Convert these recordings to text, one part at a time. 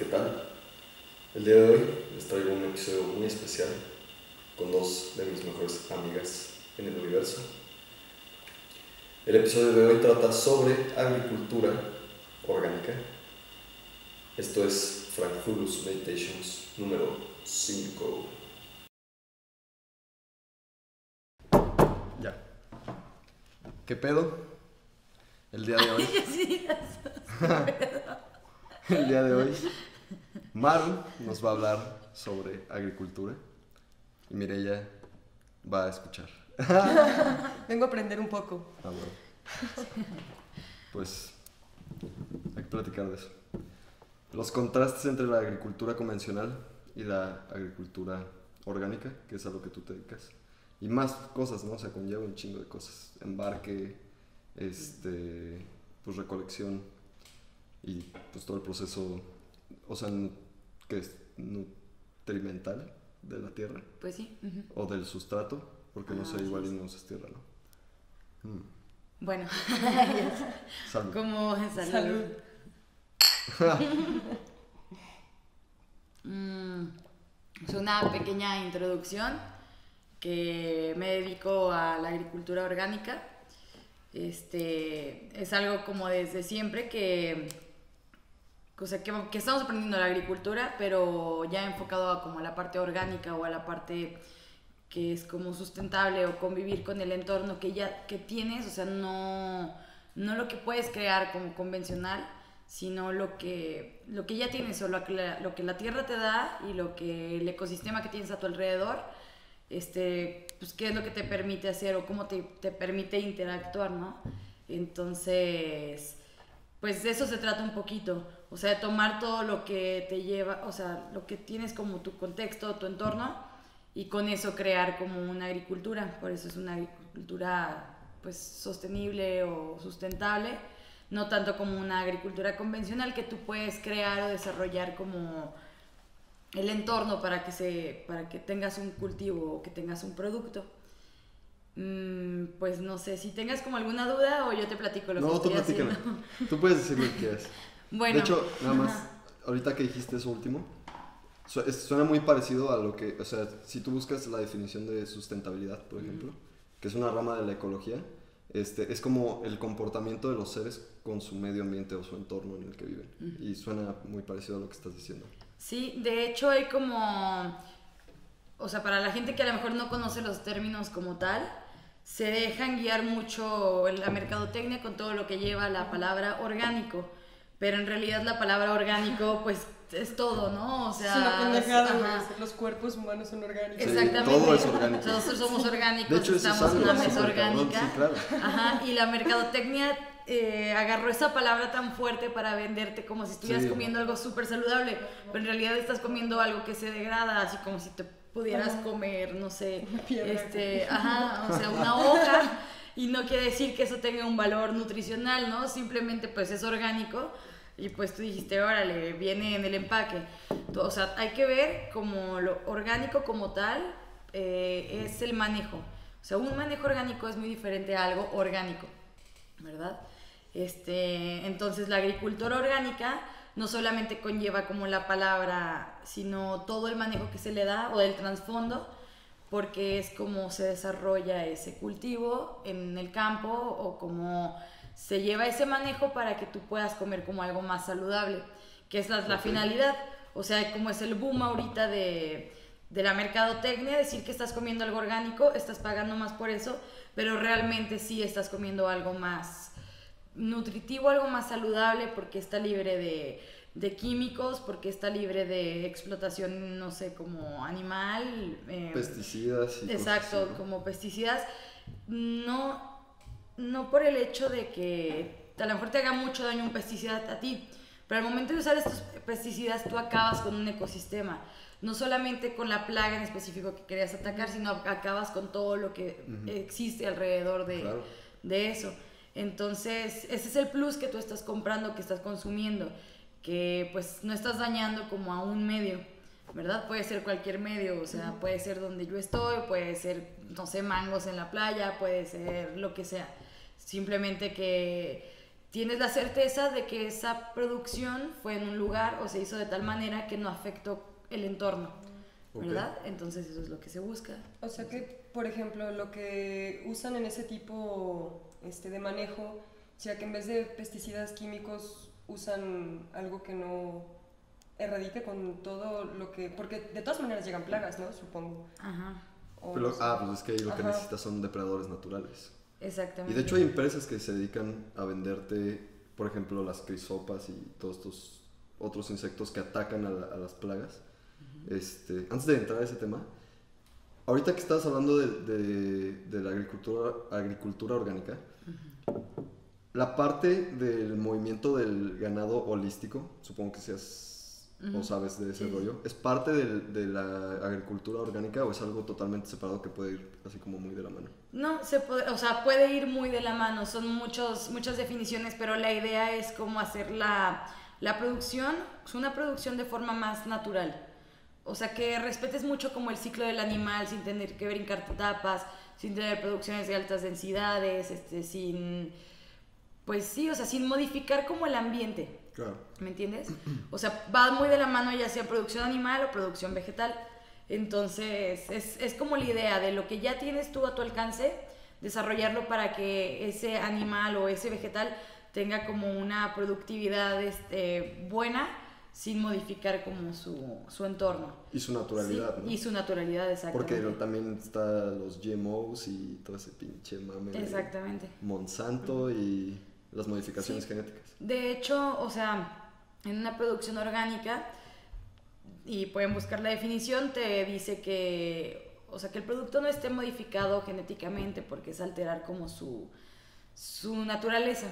¿Qué tal? El día de hoy les traigo un episodio muy especial con dos de mis mejores amigas en el universo. El episodio de hoy trata sobre agricultura orgánica. Esto es Frankfurus Meditations número 5. Ya. ¿Qué pedo? El día de hoy. El día de hoy, Maru nos va a hablar sobre agricultura y Mireya va a escuchar. Vengo a aprender un poco. Ah, bueno. Pues hay que platicar de eso. Los contrastes entre la agricultura convencional y la agricultura orgánica, que es a lo que tú te dedicas. Y más cosas, ¿no? O sea, conlleva un chingo de cosas. Embarque, este, pues recolección y pues todo el proceso, o sea, que es nutrimental de la tierra Pues sí. o del sustrato, porque no Ah, sé, sí, igual y sí. no uses tierra, ¿no? Mm, Bueno, salud. como salud. Salud. Mm, es una pequeña introducción que me dedico a la agricultura orgánica. Este, es algo como desde siempre que, o sea, que, que estamos aprendiendo la agricultura, pero ya enfocado a como a la parte orgánica o a la parte que es como sustentable o convivir con el entorno que ya que tienes, o sea, no, no lo que puedes crear como convencional, sino lo que, lo que ya tienes o lo que, la, lo que la tierra te da y lo que el ecosistema que tienes a tu alrededor, este, pues qué es lo que te permite hacer o cómo te, te permite interactuar, ¿no? Entonces, pues de eso se trata un poquito, o sea, tomar todo lo que te lleva, o sea, lo que tienes como tu contexto, tu entorno, y con eso crear como una agricultura, por eso es una agricultura pues sostenible o sustentable, no tanto como una agricultura convencional que tú puedes crear o desarrollar como el entorno para que se para que tengas un cultivo o que tengas un producto. Mm, pues no sé, si tengas como alguna duda o yo te platico lo No, que tú estoy platícame. haciendo. Tú puedes decir lo que quieras. Bueno, de hecho, nada más, ajá. ahorita que dijiste eso último, suena muy parecido a lo que, o sea, si tú buscas la definición de sustentabilidad, por ejemplo, que es una rama de la ecología, este, es como el comportamiento de los seres con su medio ambiente o su entorno en el que viven. Y suena muy parecido a lo que estás diciendo. Sí, de hecho hay como, o sea, para la gente que a lo mejor no conoce los términos como tal, se dejan guiar mucho la mercadotecnia con todo lo que lleva la palabra orgánico, pero en realidad la palabra orgánico pues es todo, ¿no? O sea, es una pendejada. Los cuerpos humanos son orgánicos. Sí, Exactamente. todo es orgánico. Nosotros somos orgánicos, De hecho, estamos en una mesa orgánica. Sí, claro. Ajá, y la mercadotecnia eh, agarró esa palabra tan fuerte para venderte como si estuvieras Sí. comiendo algo súper saludable, pero en realidad estás comiendo algo que se degrada, así como si te pudieras Ajá. comer, no sé, este, ajá, o sea, una hoja, y no quiere decir que eso tenga un valor nutricional, ¿no? Simplemente pues es orgánico. Y pues tú dijiste, órale, viene en el empaque. Tú- O sea, hay que ver como lo orgánico como tal eh, es el manejo. O sea, un manejo orgánico es muy diferente a algo orgánico, ¿verdad? Este, entonces la agricultura orgánica no solamente conlleva como la palabra, sino todo el manejo que se le da o del trasfondo, porque es como se desarrolla ese cultivo en el campo o como se lleva ese manejo para que tú puedas comer como algo más saludable, que es la, finalidad. O sea, como es el boom ahorita de, de la mercadotecnia, decir que estás comiendo algo orgánico, estás pagando más por eso, pero realmente sí estás comiendo algo más nutritivo, algo más saludable, porque está libre de, de químicos, porque está libre de explotación, no sé, como animal. eh, Pesticidas y cosas Exacto, así, ¿no? como pesticidas. No, no por el hecho de que a lo mejor te haga mucho daño un pesticida a ti, pero al momento de usar estos pesticidas tú acabas con un ecosistema. No solamente con la plaga en específico que querías atacar, sino acabas con todo lo que existe alrededor de, Claro. de eso. Entonces, ese es el plus que tú estás comprando, que estás consumiendo, que pues no estás dañando como a un medio, ¿verdad? Puede ser cualquier medio, o sea, puede ser donde yo estoy, puede ser, no sé, mangos en la playa, puede ser lo que sea. Simplemente que tienes la certeza de que esa producción fue en un lugar o se hizo de tal manera que no afectó el entorno. ¿verdad? Entonces eso es lo que se busca. O sea que, por ejemplo, lo que usan en ese tipo este, de manejo, ya que en vez de pesticidas químicos usan algo que no erradique con todo lo que... Porque de todas maneras llegan plagas, ¿no? Supongo. Ajá, Pero- ah, pues es que ahí lo que necesitas son depredadores naturales. Exactamente. Y de hecho hay empresas que se dedican a venderte, por ejemplo, las crisopas y todos estos otros insectos que atacan a, la- a las plagas. este, antes de entrar a ese tema, ahorita que estabas hablando de, de- de la agricultura, agricultura orgánica, la parte del movimiento del ganado holístico, supongo que seas o sabes de ese Sí, rollo, ¿es parte del- de la agricultura orgánica o es algo totalmente separado que puede ir así como muy de la mano? No, se puede, o sea, puede ir muy de la mano, son muchos, muchas definiciones, pero la idea es cómo hacer la, la producción, es una producción de forma más natural. O sea, que respetes mucho como el ciclo del animal sin tener que brincar etapas, sin tener producciones de altas densidades, este, sin, pues sí, o sea, sin modificar como el ambiente. Claro. ¿Me entiendes? O sea, va muy de la mano ya sea producción animal o producción vegetal. Entonces, es, es como la idea de lo que ya tienes tú a tu alcance, desarrollarlo para que ese animal o ese vegetal tenga como una productividad este, buena sin modificar como su, su entorno. Y su naturalidad, Sí, ¿no? Y su naturalidad, exactamente. Porque también está los GMOs y todo ese pinche mame de Exactamente. Monsanto y las modificaciones Sí. genéticas. De hecho, o sea, en una producción orgánica, y pueden buscar la definición, te dice que, o sea, que el producto no esté modificado genéticamente porque es alterar como su, su naturaleza,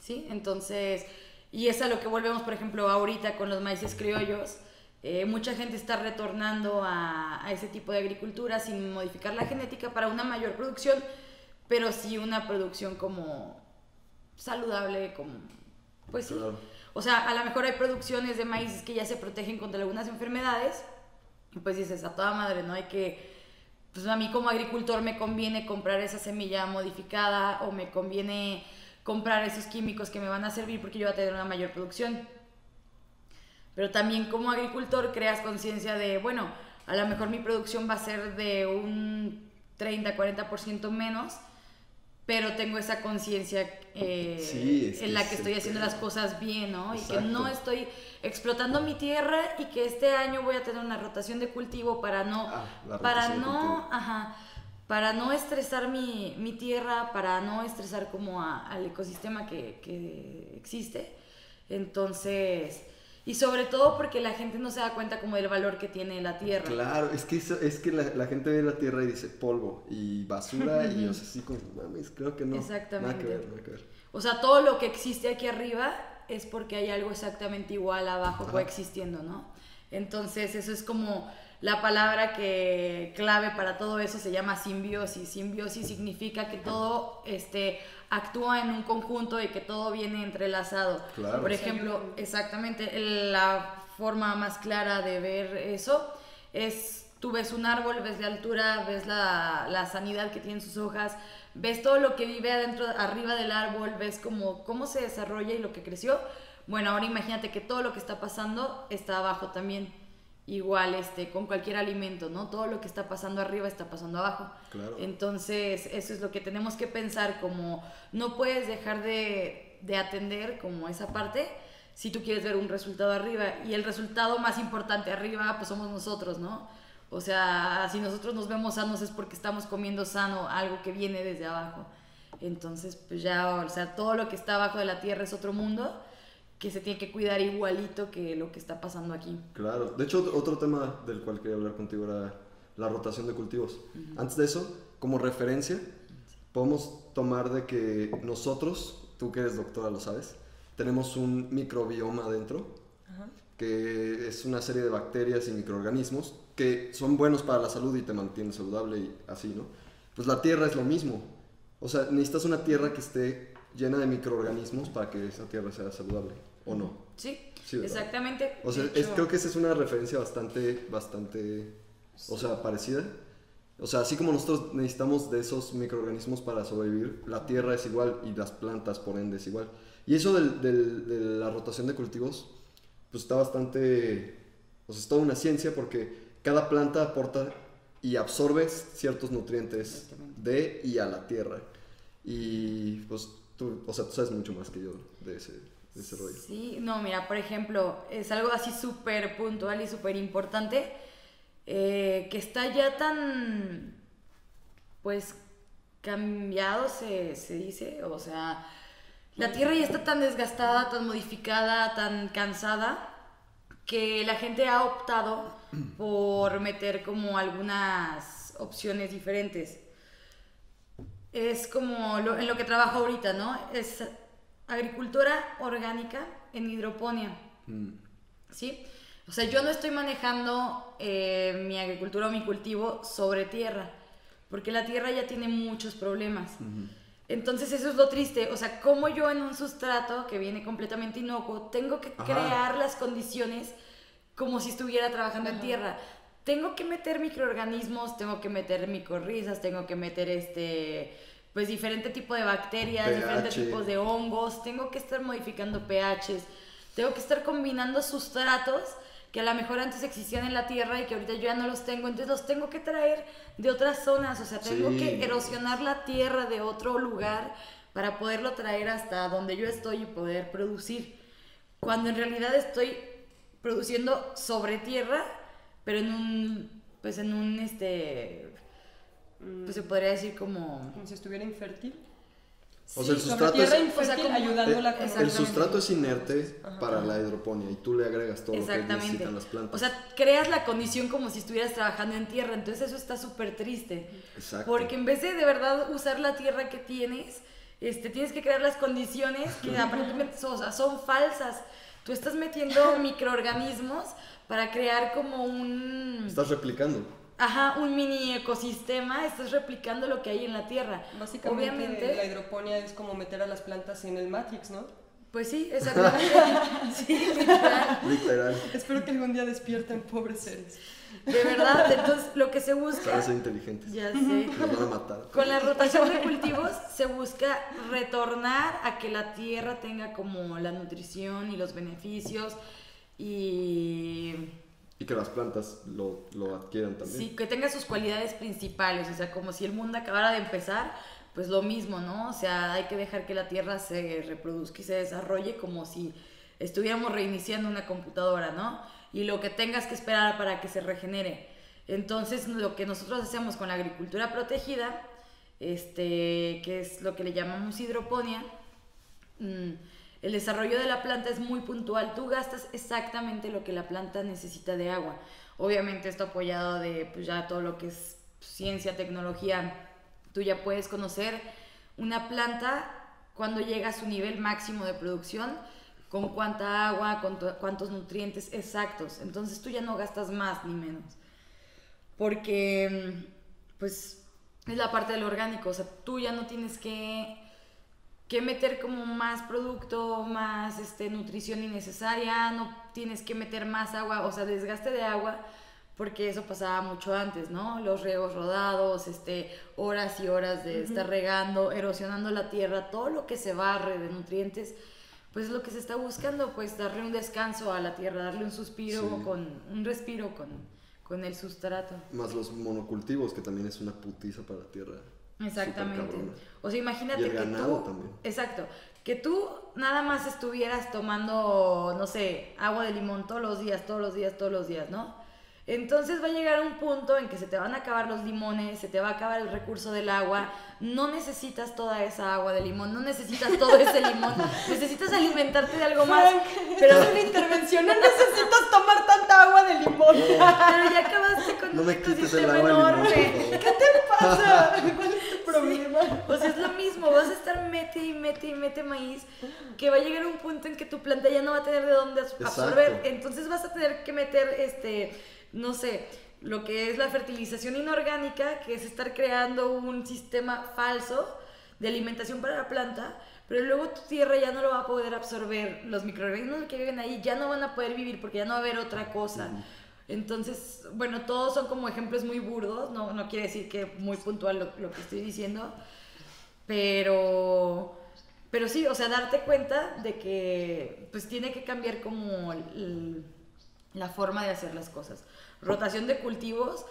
¿sí? Entonces, y es a lo que volvemos, por ejemplo, ahorita con los maíces criollos, eh, mucha gente está retornando a, a ese tipo de agricultura sin modificar la genética para una mayor producción, pero sí una producción como saludable, como, pues sí. O sea, a lo mejor hay producciones de maíces que ya se protegen contra algunas enfermedades, y pues dices, a toda madre, ¿no? Hay que, pues a mí como agricultor me conviene comprar esa semilla modificada o me conviene comprar esos químicos que me van a servir porque yo voy a tener una mayor producción. Pero también como agricultor creas conciencia de, bueno, a lo mejor mi producción va a ser de un 30, 40% menos, pero tengo esa conciencia eh, Sí, es que en la que estoy haciendo las cosas bien, ¿no? Y que no estoy explotando mi tierra y que este año voy a tener una rotación de cultivo para no, Ah, para no, ajá, para no estresar mi, mi tierra, para no estresar como a- al ecosistema que, que existe. Entonces, y sobre todo porque la gente no se da cuenta como del valor que tiene la tierra. Claro, es que, eso- es que la, la gente ve la tierra y dice polvo y basura y o sea, así como, mames, creo que no. Exactamente. Nada que ver, nada que ver. O sea, todo lo que existe aquí arriba es porque hay algo exactamente igual abajo Ajá. coexistiendo, ¿no? Entonces, eso es como la palabra que clave para todo eso se llama simbiosis. Simbiosis significa que todo este, actúa en un conjunto y que todo viene entrelazado. Claro. Por ejemplo, exactamente, la forma más clara de ver eso es, tú ves un árbol, ves la altura, ves la, la sanidad que tienen sus hojas, ves todo lo que vive adentro, arriba del árbol, ves cómo, cómo se desarrolla y lo que creció. Bueno, ahora imagínate que todo lo que está pasando está abajo también. Igual este, con cualquier alimento, ¿no? Todo lo que está pasando arriba está pasando abajo. Claro. Entonces, eso es lo que tenemos que pensar, como no puedes dejar de, de atender como esa parte si tú quieres ver un resultado arriba. Y el resultado más importante arriba, pues somos nosotros, ¿no? O sea, si nosotros nos vemos sanos es porque estamos comiendo sano algo que viene desde abajo. Entonces, pues ya, o sea, todo lo que está abajo de la tierra es otro mundo que se tiene que cuidar igualito que lo que está pasando aquí. Claro. De hecho, otro tema del cual quería hablar contigo era la rotación de cultivos. Antes de eso, como referencia, podemos tomar de que nosotros, tú que eres doctora lo sabes, tenemos un microbioma adentro, que es una serie de bacterias y microorganismos que son buenos para la salud y te mantienen saludable y así, ¿no? Pues la tierra es lo mismo. O sea, necesitas una tierra que esté llena de microorganismos para que esa tierra sea saludable, ¿o no? Sí, Sí, exactamente. O sea, es- creo que esa es una referencia bastante, bastante, o sea, parecida. O sea, así como nosotros necesitamos de esos microorganismos para sobrevivir, la tierra es igual y las plantas por ende es igual. Y eso del- del- de la rotación de cultivos, pues está bastante... O sea, es toda una ciencia porque cada planta aporta y absorbe ciertos nutrientes de y a la tierra. Y pues tú, o sea, tú sabes mucho más que yo de ese, de ese rollo. Sí, no, mira, por ejemplo, es algo así súper puntual y súper importante, eh, que está ya tan, pues, cambiado, se, se dice, o sea, la Tierra ya está tan desgastada, tan modificada, tan cansada, que la gente ha optado por meter como algunas opciones diferentes. Es como lo- en lo que trabajo ahorita, ¿no? Es agricultura orgánica en hidroponía, Mm. ¿sí? O sea, yo no estoy manejando eh, mi agricultura o mi cultivo sobre tierra, porque la tierra ya tiene muchos problemas. Entonces eso es lo triste, o sea, como yo en un sustrato que viene completamente inocuo, tengo que Ajá. crear las condiciones como si estuviera trabajando en tierra. Tengo que meter microorganismos, tengo que meter micorrizas, tengo que meter este pues diferente tipo de bacterias, diferentes tipos de hongos, tengo que estar modificando pHs, tengo que estar combinando sustratos que a lo mejor antes existían en la tierra y que ahorita yo ya no los tengo, entonces los tengo que traer de otras zonas, o sea, tengo Sí. que erosionar la tierra de otro lugar para poderlo traer hasta donde yo estoy y poder producir. Cuando en realidad estoy produciendo sobre tierra, pero en un, pues en un, este, pues se podría decir como... Como si estuviera infértil. O sea, el sustrato es- o sea, como- ayudándola Eh, con el sustrato es inerte Ajá. para la hidroponía y tú le agregas todo lo que Exactamente. necesitan las plantas. O sea, creas la condición como si estuvieras trabajando en tierra, entonces eso está súper triste. Exacto. Porque en vez de de verdad usar la tierra que tienes, este, tienes que crear las condiciones que aparentemente son, o sea, son falsas. Tú estás metiendo microorganismos para crear como un... Estás replicando. Ajá, un mini ecosistema, estás replicando lo que hay en la tierra. Básicamente Obviamente, la hidroponía es como meter a las plantas en el Matrix, ¿no? pues sí, exactamente. sí, literal. Literal. Espero que algún día despierten pobres seres. De verdad, entonces lo que se busca... Parece inteligentes. Ya sé. Van a matar. Con la rotación de cultivos se busca retornar a que la tierra tenga como la nutrición y los beneficios y Y que las plantas lo, lo adquieran también. sí, que tenga sus cualidades principales, o sea, como si el mundo acabara de empezar, pues lo mismo, ¿no? O sea, hay que dejar que la tierra se reproduzca y se desarrolle como si estuviéramos reiniciando una computadora, ¿no? Y lo que tengas que esperar para que se regenere. Entonces, lo que nosotros hacemos con la agricultura protegida, este, que es lo que le llamamos hidroponía, mm, el desarrollo de la planta es muy puntual. Tú gastas exactamente lo que la planta necesita de agua. Obviamente esto apoyado de pues, ya todo lo que es ciencia, tecnología. Tú ya puedes conocer una planta cuando llega a su nivel máximo de producción, con cuánta agua, con cuántos nutrientes exactos. Entonces tú ya no gastas más ni menos. Porque, pues, es la parte del orgánico. O sea, tú ya no tienes que que meter como más producto, más este, nutrición innecesaria, no tienes que meter más agua, o sea, desgaste de agua, porque eso pasaba mucho antes, ¿no? Los riegos rodados, este, horas y horas de estar regando, erosionando la tierra, todo lo que se barre de nutrientes, pues es lo que se está buscando, pues darle un descanso a la tierra, darle un suspiro, Sí. con un respiro con, con el sustrato. Más los monocultivos, que también es una putiza para la tierra. Exactamente. O sea, imagínate Y el que ganado tú. también. Exacto. Que tú nada más estuvieras tomando, no sé, agua de limón todos los días, todos los días, todos los días, ¿no? Entonces va a llegar un punto en que se te van a acabar los limones, se te va a acabar el recurso del agua, no necesitas toda esa agua de limón, no necesitas todo ese limón, necesitas alimentarte de algo más. Pero, es una intervención, no necesitas tomar tanta agua de limón. pero ya acabaste con No un limón, enorme. ¿Qué te pasa? ¿Cuál es tu problema? O sea, es lo mismo, vas a estar mete y mete y mete maíz, que va a llegar un punto en que tu planta ya no va a tener de dónde absorber. Exacto. Entonces vas a tener que meter, este, no sé, lo que es la fertilización inorgánica, que es estar creando un sistema falso de alimentación para la planta, pero luego tu tierra ya no lo va a poder absorber. Los microorganismos que viven ahí ya no van a poder vivir porque ya no va a haber otra cosa. Entonces, bueno, todos son como ejemplos muy burdos, no, no quiere decir que muy puntual lo, lo que estoy diciendo, pero, pero sí, o sea, darte cuenta de que pues tiene que cambiar como el- la forma de hacer las cosas. Rotación de cultivos,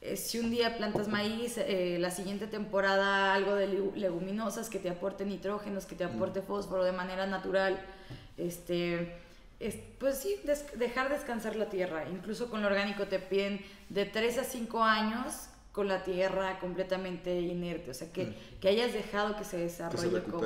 eh, si un día plantas maíz, eh, la siguiente temporada algo de legu- leguminosas que te aporte nitrógenos, que te aporte fósforo de manera natural, este, es- pues sí, des- dejar descansar la tierra. Incluso con lo orgánico te piden de 3 a 5 años con la tierra completamente inerte, o sea, que, que hayas dejado que se desarrolle como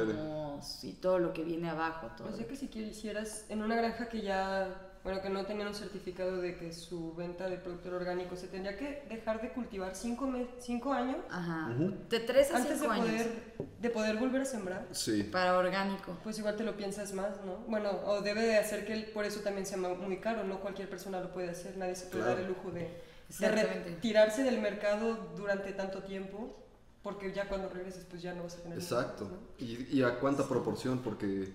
si todo lo que viene abajo. Todo. O sea que si quisieras, en una granja que ya, bueno, que no tenían un certificado de que su venta de producto orgánico se tendría que dejar de cultivar cinco, me- cinco años Ajá, de 3 a antes de 5 años poder, de poder volver a sembrar. Sí. para orgánico. Pues igual te lo piensas más, ¿no? Bueno, o debe de hacer que por eso también sea muy caro, no cualquier persona lo puede hacer, nadie se puede Claro. dar el lujo de, de retirarse del mercado durante tanto tiempo, porque ya cuando regreses pues ya no vas a tener Exacto. ¿no? ¿Y, y a cuánta proporción? Porque,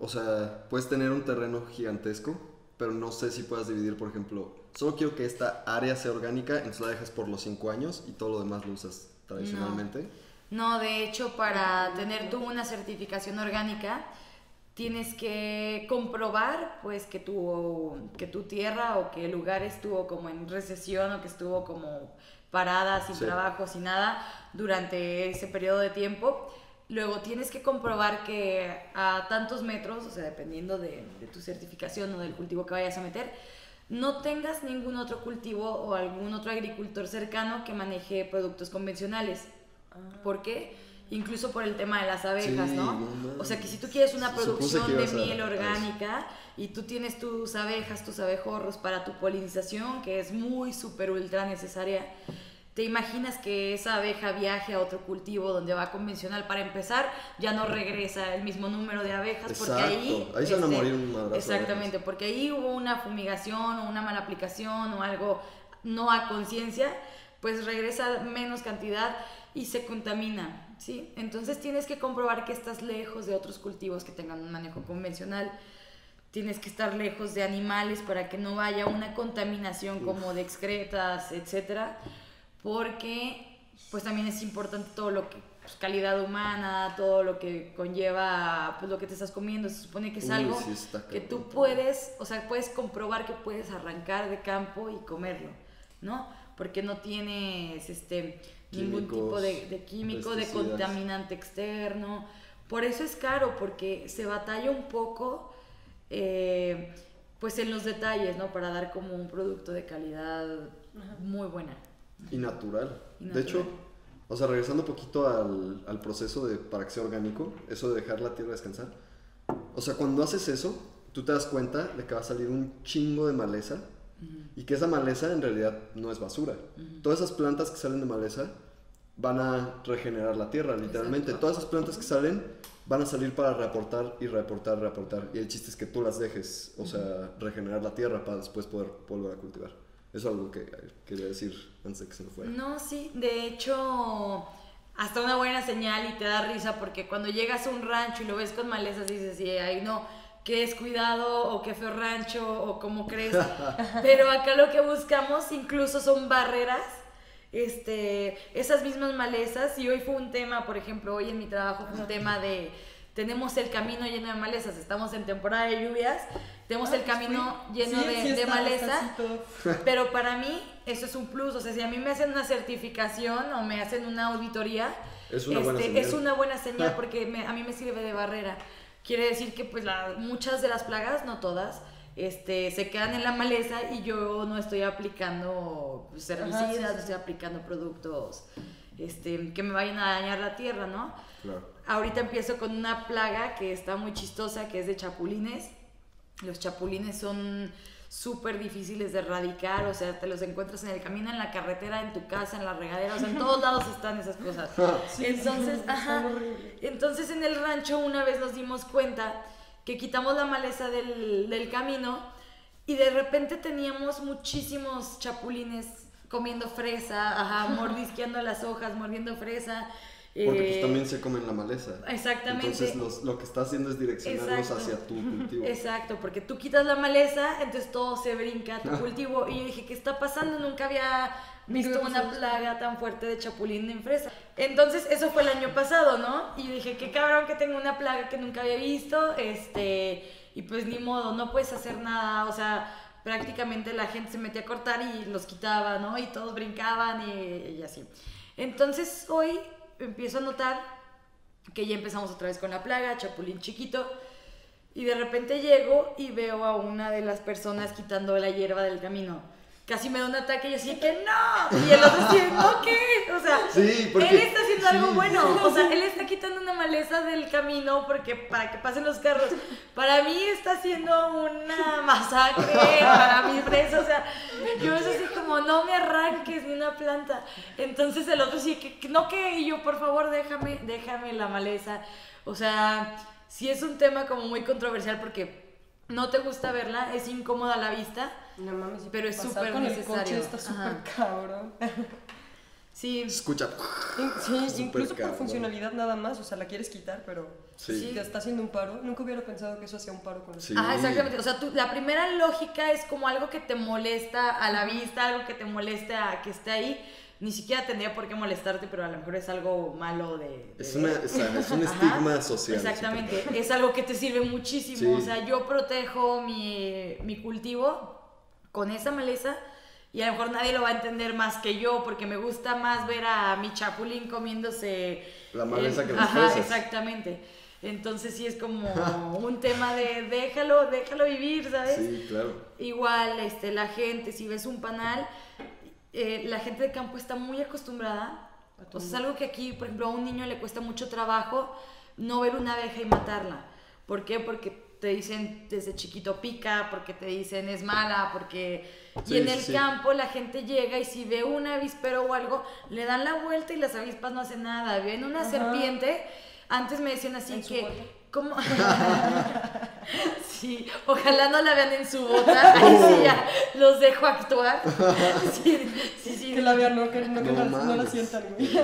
o sea, puedes tener un terreno gigantesco, pero no sé si puedas dividir, por ejemplo, solo quiero que esta área sea orgánica, entonces la dejas por los 5 años y todo lo demás lo usas tradicionalmente. No, de hecho, para tener tú una certificación orgánica, tienes que comprobar pues que tu, que tu tierra o que el lugar estuvo como en recesión o que estuvo como parada, sin Sí. trabajo, sin nada, durante ese periodo de tiempo. Luego tienes que comprobar que a tantos metros, o sea, dependiendo de, de tu certificación o del cultivo que vayas a meter, no tengas ningún otro cultivo o algún otro agricultor cercano que maneje productos convencionales. ¿Por qué? Incluso por el tema de las abejas, Sí, ¿no? O sea, que si tú quieres una producción de miel orgánica y tú tienes tus abejas, tus abejorros para tu polinización, que es muy, súper, ultra necesaria, te imaginas que esa abeja viaje a otro cultivo donde va convencional para empezar, ya no regresa el mismo número de abejas porque ahí... este, Ahí se van a morir un madrazo de Exactamente, porque ahí hubo una fumigación o una mala aplicación o algo no a conciencia, pues regresa menos cantidad y se contamina, ¿sí? Entonces tienes que comprobar que estás lejos de otros cultivos que tengan un manejo convencional. Tienes que estar lejos de animales para que no vaya una contaminación como de excretas, etcétera, porque pues también es importante todo lo que pues, calidad humana, todo lo que conlleva pues lo que te estás comiendo, se supone que es Uy, algo sí que tú puedes, o sea, puedes comprobar que puedes arrancar de campo y comerlo, ¿no? Porque no tienes este ningún Químicos, tipo de, de químico, de contaminante externo. Por eso es caro, porque se batalla un poco eh, pues en los detalles, ¿no? Para dar como un producto de calidad muy buena. Y natural. Y De hecho, o sea, regresando un poquito al, al proceso de para que sea orgánico, eso de dejar la tierra descansar. O sea, cuando haces eso, tú te das cuenta de que va a salir un chingo de maleza y que esa maleza en realidad no es basura. Todas esas plantas que salen de maleza van a regenerar la tierra, literalmente. Exacto. Todas esas plantas que salen van a salir para reaportar y reaportar, reaportar. Y el chiste es que tú las dejes, o sea, regenerar la tierra para después poder volver a cultivar. Es algo que quería decir antes de que se me fuera. No, sí, de hecho, hasta una buena señal y te da risa porque cuando llegas a un rancho y lo ves con malezas dices, sí, ay no, qué descuidado o qué feo rancho o cómo crees. Pero acá lo que buscamos incluso son barreras, este, esas mismas malezas y hoy fue un tema, por ejemplo, hoy en mi trabajo fue un tema de... Tenemos el camino lleno de malezas, estamos en temporada de lluvias, tenemos Ah, el camino lleno sí, de, sí está- maleza. Pero para mí eso es un plus, o sea, si a mí me hacen una certificación o me hacen una auditoría, Es una buena señal. es una buena señal porque me- a mí me sirve de barrera. Quiere decir que pues la- muchas de las plagas, no todas, este, se quedan en la maleza y yo no estoy aplicando pues, herbicidas, sí, sí, no estoy aplicando productos este, que me vayan a dañar la tierra, ¿no? Claro. Ahorita empiezo con una plaga que está muy chistosa, que es de chapulines. Los chapulines son súper difíciles de erradicar, o sea, te los encuentras en el camino, en la carretera, en tu casa, en la regadera, o sea, en todos lados están esas cosas. Sí, Entonces, ajá, entonces en el rancho una vez nos dimos cuenta que quitamos la maleza del, del camino y de repente teníamos muchísimos chapulines comiendo fresa, ajá, mordisqueando las hojas, mordiendo fresa. Porque pues Eh, también se comen la maleza. Exactamente. Entonces los- lo que está haciendo es direccionarlos Exacto. hacia tu cultivo. Exacto, porque tú quitas la maleza, entonces todo se brinca a tu cultivo. Y yo dije, ¿qué está pasando? Nunca había visto una plaga tan fuerte de chapulín en fresa. Entonces, eso fue el año pasado, ¿no? Y yo dije, qué cabrón que tengo una plaga que nunca había visto, este, y pues ni modo, no puedes hacer nada, o sea, prácticamente la gente se metía a cortar y los quitaba, ¿no? Y todos brincaban y, así. Entonces, hoy empiezo a notar que ya empezamos otra vez con la plaga, chapulín chiquito, y de repente llego y veo a una de las personas quitando la hierba del camino. Casi me da un ataque y yo así que no. Y el otro así, no, ¿qué? O sea, Sí, porque- él está haciendo algo bueno. sí. O sea, él está quitando una maleza del camino porque para que pasen los carros. Para mí está haciendo una masacre para mis fresas. O sea, yo es así como, no me arranques ni una planta. Entonces el otro sí, que, que no que y yo, por favor, déjame, déjame la maleza. O sea, sí es un tema como muy controversial porque no te gusta verla, es incómoda a la vista. No mames, Pero es pasar súper con el necesario. coche está súper cabrón. Sí, Escucha. Sí, incluso por funcionalidad nada más, o sea, la quieres quitar, pero Sí. si te está haciendo un paro, nunca hubiera pensado que eso hacía un paro con el Sí. Ajá, exactamente. O sea, tú, la primera lógica es como algo que te molesta a la vista, algo que te molesta a que esté ahí. Ni siquiera tendría por qué molestarte, pero a lo mejor es algo malo de... de Es, una, es un Ajá, estigma social. Exactamente, es algo que te sirve muchísimo. Sí. O sea, yo protejo mi, mi cultivo con esa maleza y a lo mejor nadie lo va a entender más que yo porque me gusta más ver a mi chapulín comiéndose... La maleza que las Ajá, exactamente. Entonces sí es como un tema de déjalo, déjalo vivir, ¿sabes? Sí, claro. Igual, este, la gente, si ves un panal, eh, la gente de campo está muy acostumbrada. O sea, es algo que aquí, por ejemplo, a un niño le cuesta mucho trabajo no ver una abeja y matarla. ¿Por qué? Porque te dicen desde chiquito pica, porque te dicen es mala, porque... Sí, y en el sí. campo la gente llega y si ve un avispero o algo, le dan la vuelta y las avispas no hacen nada. Ven una Ajá. serpiente, antes me decían así que... ¿Cómo? sí, ojalá no la vean en su bota. Ahí sí ya los dejo actuar. Sí, sí, sí. Que la vean, no, que, no, que No no, no la sientan. Sí.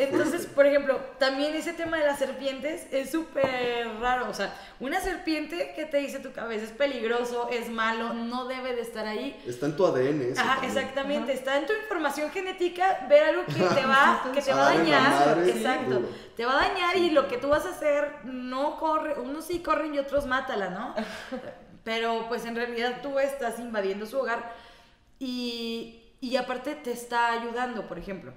Entonces, por ejemplo, también ese tema de las serpientes es súper raro. O sea, una serpiente que te dice tu cabeza es peligroso, es malo, no debe de estar ahí. Está en tu ADN eso Ajá, también. exactamente. Está en tu información genética ver algo que te va, que te va a la dañar. madre, Exacto. Te va a dañar y lo que tú vas a hacer no corre, unos sí corren y otros mátala, ¿no? Pero pues en realidad tú estás invadiendo su hogar y, y aparte te está ayudando, por ejemplo.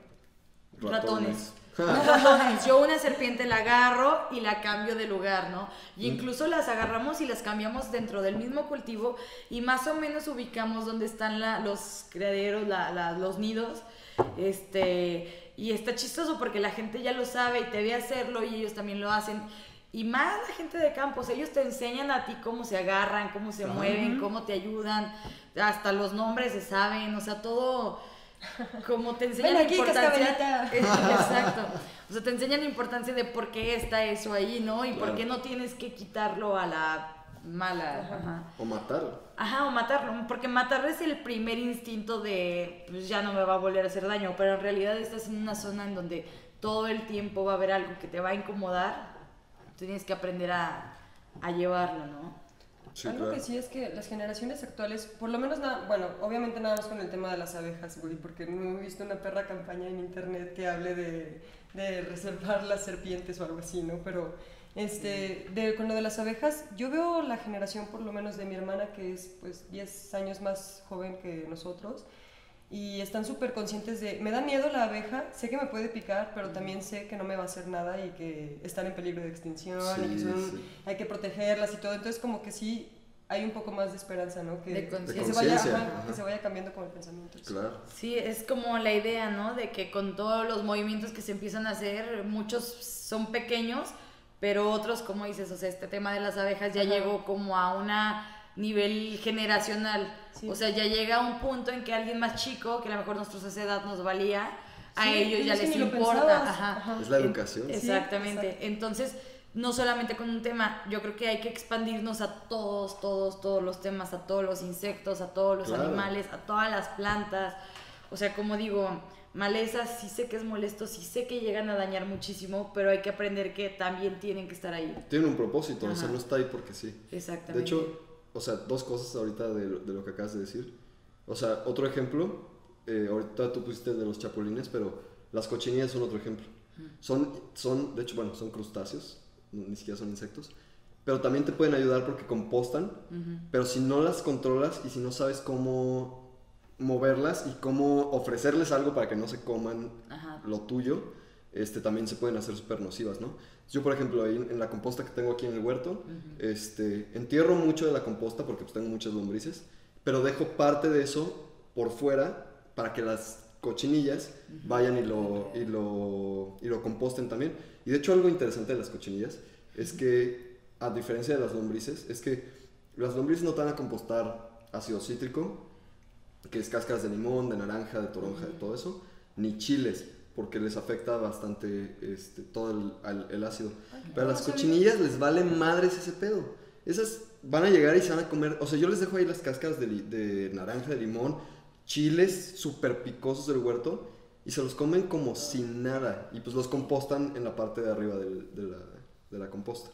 Ratones. Ratones. Yo una serpiente la agarro y la cambio de lugar, ¿no? Y incluso las agarramos y las cambiamos dentro del mismo cultivo y más o menos ubicamos dónde están la- los criaderos, la- la- los nidos. Este, y está chistoso porque la gente ya lo sabe y te ve hacerlo y ellos también lo hacen. Y más la gente de campos, ellos te enseñan a ti cómo se agarran, cómo se mueven, cómo te ayudan, hasta los nombres se saben, o sea, todo como te enseñan Ven la aquí, importancia. Exacto. O sea, te enseñan la importancia de por qué está eso ahí, ¿no? Y por Claro. qué no tienes que quitarlo a la mala. Ajá. O matarlo. Ajá, o matarlo, porque matarlo es el primer instinto de, pues ya no me va a volver a hacer daño, pero en realidad estás en una zona en donde todo el tiempo va a haber algo que te va a incomodar, tú tienes que aprender a, a llevarlo, ¿no? Sí, Algo claro. que sí es que las generaciones actuales, por lo menos, nada, bueno, obviamente nada más con el tema de las abejas, güey, porque no he visto una perra campaña en internet que hable de, de reservar las serpientes o algo así, ¿no? Pero este, de, con lo de las abejas, yo veo la generación por lo menos de mi hermana, que es pues 10 años más joven que nosotros, y están súper conscientes de, me da miedo la abeja, sé que me puede picar, pero también sé que no me va a hacer nada y que están en peligro de extinción y que Sí, son sí. hay que protegerlas y todo. Entonces, como que sí hay un poco más de esperanza, ¿no? Que, De que se vaya, ajá, ajá. que se vaya cambiando con el pensamiento. Claro. Sí, es como la idea, ¿no? De que con todos los movimientos que se empiezan a hacer, muchos son pequeños, pero otros, como dices, o sea, este tema de las abejas ya Ajá. llegó como a un nivel generacional. Sí. O sea, ya llega a un punto en que alguien más chico, que a lo mejor nosotros a esa edad nos valía, a Sí, ellos ya les importa. Ajá. Ajá. Es la educación. Sí, Exactamente. Entonces, no solamente con un tema, yo creo que hay que expandirnos a todos, todos, todos los temas, a todos los insectos, a todos los Claro. animales, a todas las plantas. O sea, como digo, malezas, sí sé que es molesto, sí sé que llegan a dañar muchísimo, pero hay que aprender que también tienen que estar ahí. Tienen un propósito, o sea, Ajá. no está ahí porque sí. Exactamente. De hecho, o sea, dos cosas ahorita de, lo- de lo que acabas de decir. O sea, otro ejemplo, eh, ahorita tú pusiste de los chapulines, pero las cochinillas son otro ejemplo. Son, son, de hecho, bueno, son crustáceos, ni siquiera son insectos, pero también te pueden ayudar porque compostan, pero si no las controlas y si no sabes cómo moverlas y cómo ofrecerles algo para que no se coman Ajá. lo tuyo, este, también se pueden hacer súper nocivas, ¿no? Yo, por ejemplo, ahí en la composta que tengo aquí en el huerto, este, entierro mucho de la composta porque pues, tengo muchas lombrices, pero dejo parte de eso por fuera para que las cochinillas vayan y lo, y, lo, y lo composten también. Y de hecho algo interesante de las cochinillas es que, a diferencia de las lombrices, es que las lombrices no te van a compostar ácido cítrico, que es cáscaras de limón, de naranja, de toronja, de todo eso, ni chiles, porque les afecta bastante este, todo el, al- el ácido. Pero a las cochinillas les vale madres ese pedo. Esas van a llegar y se van a comer, o sea, yo les dejo ahí las cáscaras de, de naranja, de limón, chiles súper picosos del huerto, y se los comen como sin nada, y pues los compostan en la parte de arriba del- de, la, de la composta.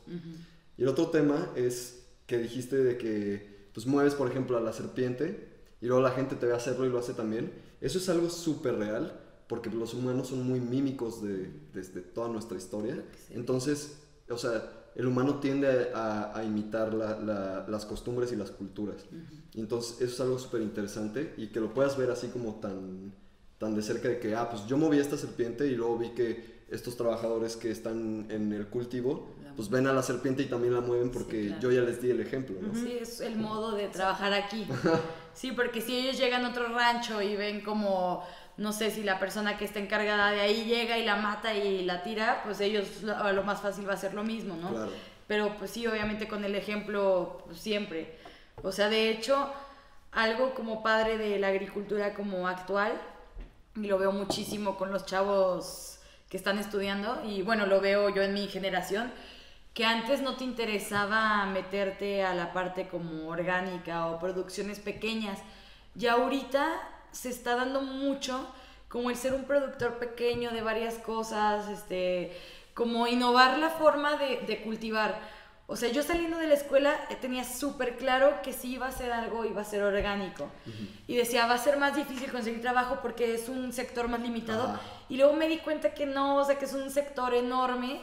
Y el otro tema es que dijiste de que pues mueves, por ejemplo, a la serpiente y luego la gente te ve hacerlo y lo hace también. Eso es algo súper real porque los humanos son muy mímicos de, desde toda nuestra historia. Entonces, o sea, el humano tiende a, a imitar la- la- las costumbres y las culturas. Y entonces eso es algo súper interesante y que lo puedas ver así como tan, tan de cerca de que, ah, pues yo moví esta serpiente y luego vi que estos trabajadores que están en el cultivo, pues ven a la serpiente y también la mueven porque claro. yo ya les di el ejemplo, ¿no? Sí, es el modo de trabajar aquí. Sí, porque si ellos llegan a otro rancho y ven como, no sé, si la persona que está encargada de ahí llega y la mata y la tira, pues ellos lo, más fácil va a ser lo mismo, ¿no? Claro. Pero pues sí, obviamente con el ejemplo pues, siempre. O sea, de hecho, algo como padre de la agricultura como actual, y lo veo muchísimo con los chavos que están estudiando, y bueno, lo veo yo en mi generación, que antes no te interesaba meterte a la parte como orgánica o producciones pequeñas. Y ahorita se está dando mucho como el ser un productor pequeño de varias cosas, este, como innovar la forma de, de cultivar. O sea, yo saliendo de la escuela eh, tenía súper claro que sí iba a ser algo, iba a ser orgánico. Y decía, va a ser más difícil conseguir trabajo porque es un sector más limitado. Y luego me di cuenta que no, o sea, que es un sector enorme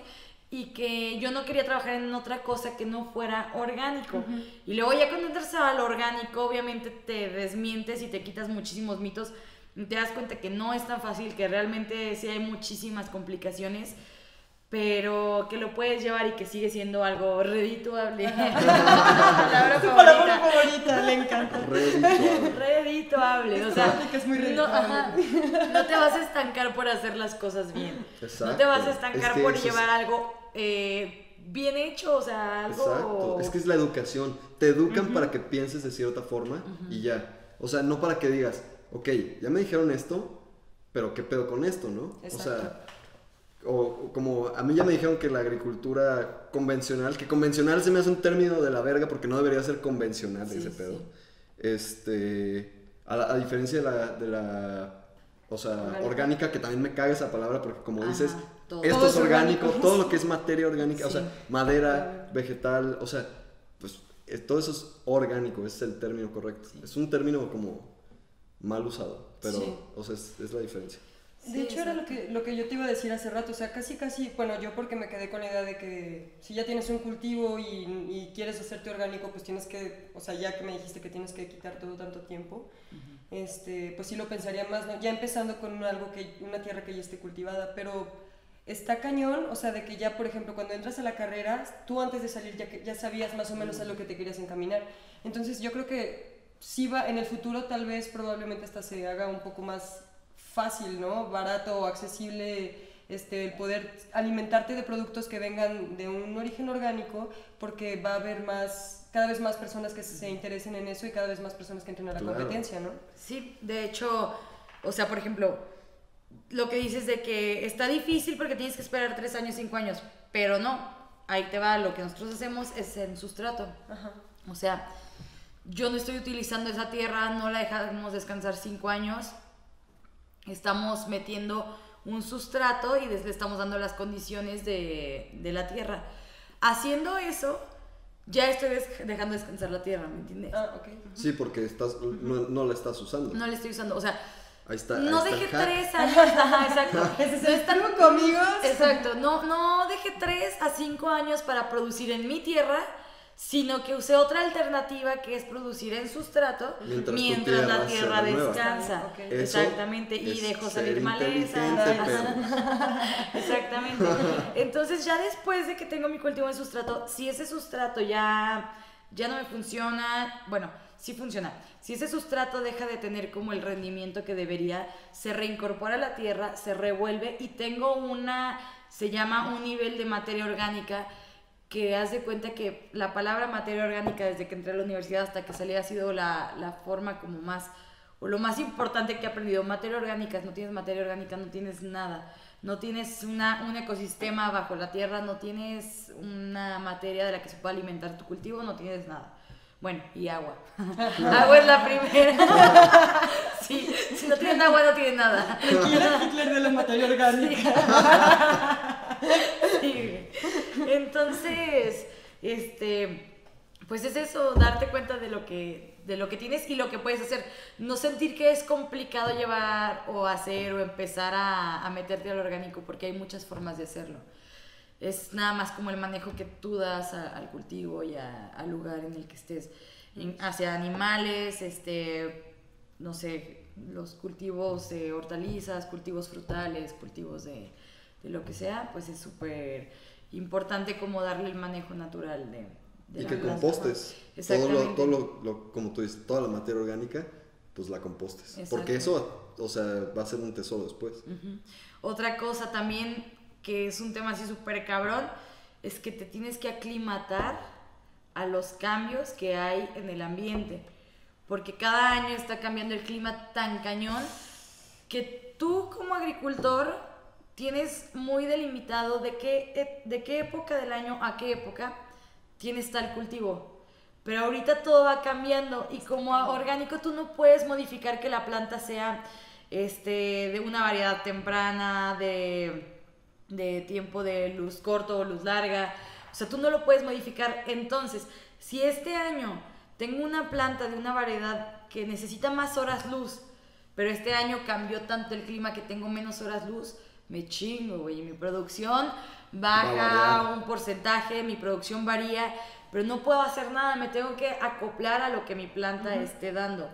y que yo no quería trabajar en otra cosa que no fuera orgánico. Y luego ya cuando entras al orgánico, obviamente te desmientes y te quitas muchísimos mitos. Y te das cuenta que no es tan fácil, que realmente sí hay muchísimas complicaciones, pero que lo puedes llevar y que sigue siendo algo redituable. Palabra Su palabra favorita. favorita, le encanta. Redituable. Redituable, o sea, que es muy no, ajá, no te vas a estancar por hacer las cosas bien. No Exacto. te vas a estancar Es que por es- llevar algo eh, bien hecho, o sea, algo... Exacto, es que es la educación. Te educan para que pienses de cierta forma y ya. O sea, no para que digas, ok, ya me dijeron esto, pero ¿qué pedo con esto, no? O sea, o, como a mí ya me dijeron que la agricultura convencional, que convencional se me hace un término de la verga porque no debería ser convencional Sí, ese sí. pedo. Este, a, la- a diferencia de la, de la, o sea, Orgánica. orgánica, que también me caga esa palabra porque como Ajá, dices, todo. esto Todo es orgánico, orgánico. todo lo que es materia orgánica, o Sí. sea, madera, vegetal, o sea, pues todo eso es orgánico, ese es el término correcto. Es un término como mal usado, pero, Sí. o sea, es, es la diferencia. De Sí, hecho, era lo que, lo que yo te iba a decir hace rato, o sea, casi, casi, bueno, yo porque me quedé con la idea de que si ya tienes un cultivo y, y quieres hacerte orgánico, pues tienes que, o sea, ya que me dijiste que tienes que quitar todo tanto tiempo, este, pues sí lo pensaría más, ¿no? ya empezando con algo que, una tierra que ya esté cultivada, pero está cañón, o sea, de que ya, por ejemplo, cuando entras a la carrera, tú antes de salir ya, que- ya sabías más o menos a lo que te querías encaminar, entonces yo creo que sí va, en el futuro tal vez probablemente hasta se haga un poco más fácil, ¿no? Barato o accesible este, el poder alimentarte de productos que vengan de un origen orgánico, porque va a haber más, cada vez más personas que se interesen en eso y cada vez más personas que entren a la Claro. competencia, ¿no? Sí, de hecho, o sea, por ejemplo, lo que dices de que está difícil porque tienes que esperar tres años, cinco años, pero no, ahí te va, lo que nosotros hacemos es en sustrato. Ajá. O sea, yo no estoy utilizando esa tierra, no la dejamos descansar cinco años. estamos metiendo un sustrato y le estamos dando las condiciones de, de la tierra. Haciendo eso, ya estoy dejando descansar la tierra, ¿me entiendes? Ah, ok. Sí, porque estás, no, no la estás usando. No la estoy usando, o sea, Ahí está. no ahí deje tres años, ajá, exacto. No están- truco, amigos. Exacto, no, no deje tres a cinco años para producir en mi tierra, sino que use otra alternativa que es producir en sustrato Mientras la tierra descansa. Exactamente, y dejo salir maleza. Exactamente. Entonces ya después de que tengo mi cultivo en sustrato, si ese sustrato ya, ya no me funciona, bueno, sí funciona. Si ese sustrato deja de tener como el rendimiento que debería, se reincorpora a la tierra, se revuelve y tengo una, se llama un nivel de materia orgánica que haz de cuenta que la palabra materia orgánica desde que entré a la universidad hasta que salí ha sido la, la forma como más, o lo más importante que he aprendido. Materia orgánica, no tienes materia orgánica, no tienes nada. No tienes una, un ecosistema bajo la tierra, no tienes una materia de la que se pueda alimentar tu cultivo, no tienes nada. Bueno, y agua. agua es la primera. sí, si no tienes agua, no tienes nada. Hitler de la materia orgánica. Sí. Entonces, este, pues es eso, darte cuenta de lo que de lo que tienes y lo que puedes hacer. No sentir que es complicado llevar o hacer o empezar a, a meterte al orgánico, porque hay muchas formas de hacerlo. Es nada más como el manejo que tú das a- al cultivo y a- al lugar en el que estés. En- hacia animales, este, no sé, los cultivos de hortalizas, cultivos frutales, cultivos de, de lo que sea, pues es súper importante como darle el manejo natural de, de Y la que planta. compostes. Todo lo, Exactamente. todo lo, lo- como tú dices, toda la materia orgánica, pues la compostes. Porque eso, o sea, va a ser un tesoro después. Otra cosa también que es un tema así súper cabrón es que te tienes que aclimatar a los cambios que hay en el ambiente. Porque cada año está cambiando el clima tan cañón que tú como agricultor tienes muy delimitado de qué, e- de qué época del año a qué época tienes tal cultivo. Pero ahorita todo va cambiando y como orgánico tú no puedes modificar que la planta sea este, de una variedad temprana, de, de tiempo de luz corto o luz larga. O sea, tú no lo puedes modificar. Entonces, si este año tengo una planta de una variedad que necesita más horas luz, pero este año cambió tanto el clima que tengo menos horas luz, me chingo, güey. Mi producción baja un porcentaje, mi producción varía, pero no puedo hacer nada, me tengo que acoplar a lo que mi planta esté dando.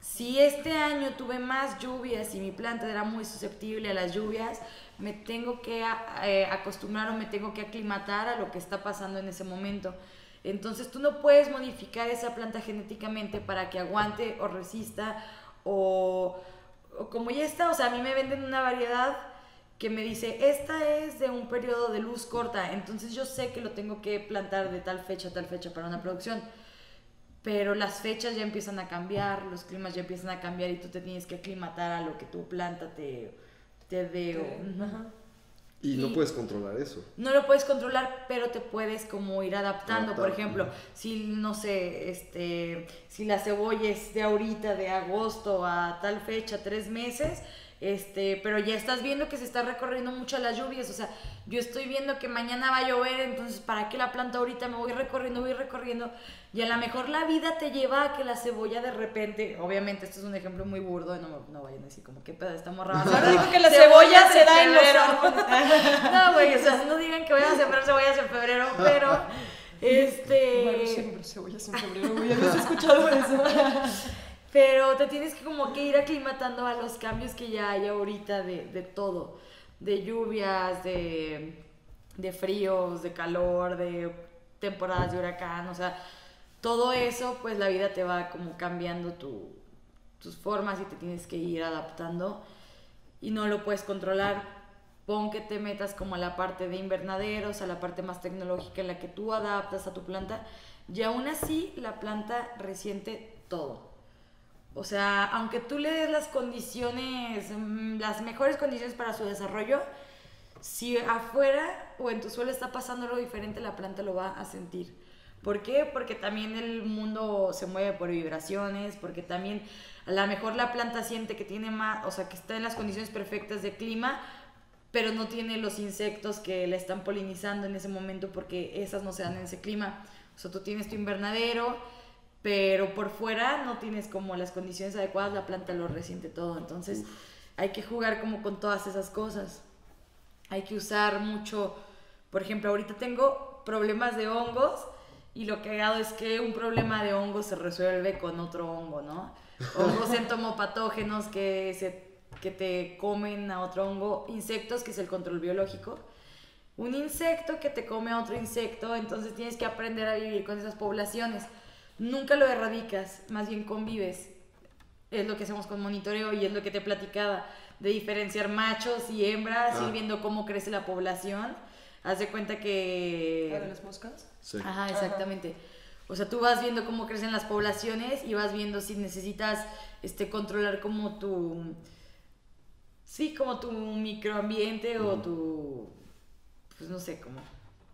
Si este año tuve más lluvias y mi planta era muy susceptible a las lluvias, me tengo que eh, acostumbrar o me tengo que aclimatar a lo que está pasando en ese momento. Entonces tú no puedes modificar esa planta genéticamente para que aguante o resista o, como ya está, o sea, a mí me venden una variedad que me dice, esta es de un periodo de luz corta, entonces yo sé que lo tengo que plantar de tal fecha tal fecha para una producción pero las fechas ya empiezan a cambiar, los climas ya empiezan a cambiar y tú te tienes que aclimatar a lo que tu planta te, te dé. o- Ajá. Y no Y- puedes controlar eso. No lo puedes controlar, pero te puedes como ir adaptando. Por ejemplo, si, no sé, este, si la cebolla es de ahorita, de agosto a tal fecha, tres meses, este, pero ya estás viendo que se está recorriendo mucho las lluvias, o sea, yo estoy viendo que mañana va a llover, entonces, ¿para qué la planta ahorita? Me voy recorriendo, voy recorriendo, y a lo mejor la vida te lleva a que la cebolla de repente, obviamente, esto es un ejemplo muy burdo, no, no vayan a decir como, ¿qué pedo? Esta morra va a Ahora digo que la cebolla se da en febrero". No, güey, o sea, no digan que voy a sembrar cebollas en febrero, pero Bueno, este siempre cebollas en febrero, güey, ¿habías escuchado eso? Pero te tienes que como que ir aclimatando a los cambios que ya hay ahorita de, de todo, de lluvias, de, de fríos, de calor, de temporadas de huracán, o sea, todo eso, pues la vida te va como cambiando tu- tus formas y te tienes que ir adaptando y no lo puedes controlar. Pon que te metas como a la parte de invernaderos, a la parte más tecnológica en la que tú adaptas a tu planta y aún así la planta resiente todo. O sea, aunque tú le des las condiciones, mm, las mejores condiciones para su desarrollo, si afuera o en tu suelo está pasando algo diferente, la planta lo va a sentir. ¿Por qué? Porque también el mundo se mueve por vibraciones, porque también a lo mejor la planta siente que tiene más, o sea, que está en las condiciones perfectas de clima, pero no tiene los insectos que la están polinizando en ese momento porque esas no se dan en ese clima. O sea, tú tienes tu invernadero, pero por fuera no tienes como las condiciones adecuadas, la planta lo resiente todo. Entonces hay que jugar como con todas esas cosas. Hay que usar mucho, por ejemplo, ahorita tengo problemas de hongos y lo que he dado es que un problema de hongos se resuelve con otro hongo, ¿no? Hongos entomopatógenos que, se, que te comen a otro hongo, insectos, que es el control biológico. Un insecto que te come a otro insecto, entonces tienes que aprender a vivir con esas poblaciones. Nunca lo erradicas, más bien convives. Es lo que hacemos con monitoreo y es lo que te platicaba, de diferenciar machos y hembras, Ah. ir viendo cómo crece la población. Haz de cuenta que... ¿La de las moscas? Sí. Ajá, exactamente. O sea, tú vas viendo cómo crecen las poblaciones y vas viendo si necesitas este, controlar como tu... Sí, como tu microambiente o tu... Pues no sé cómo,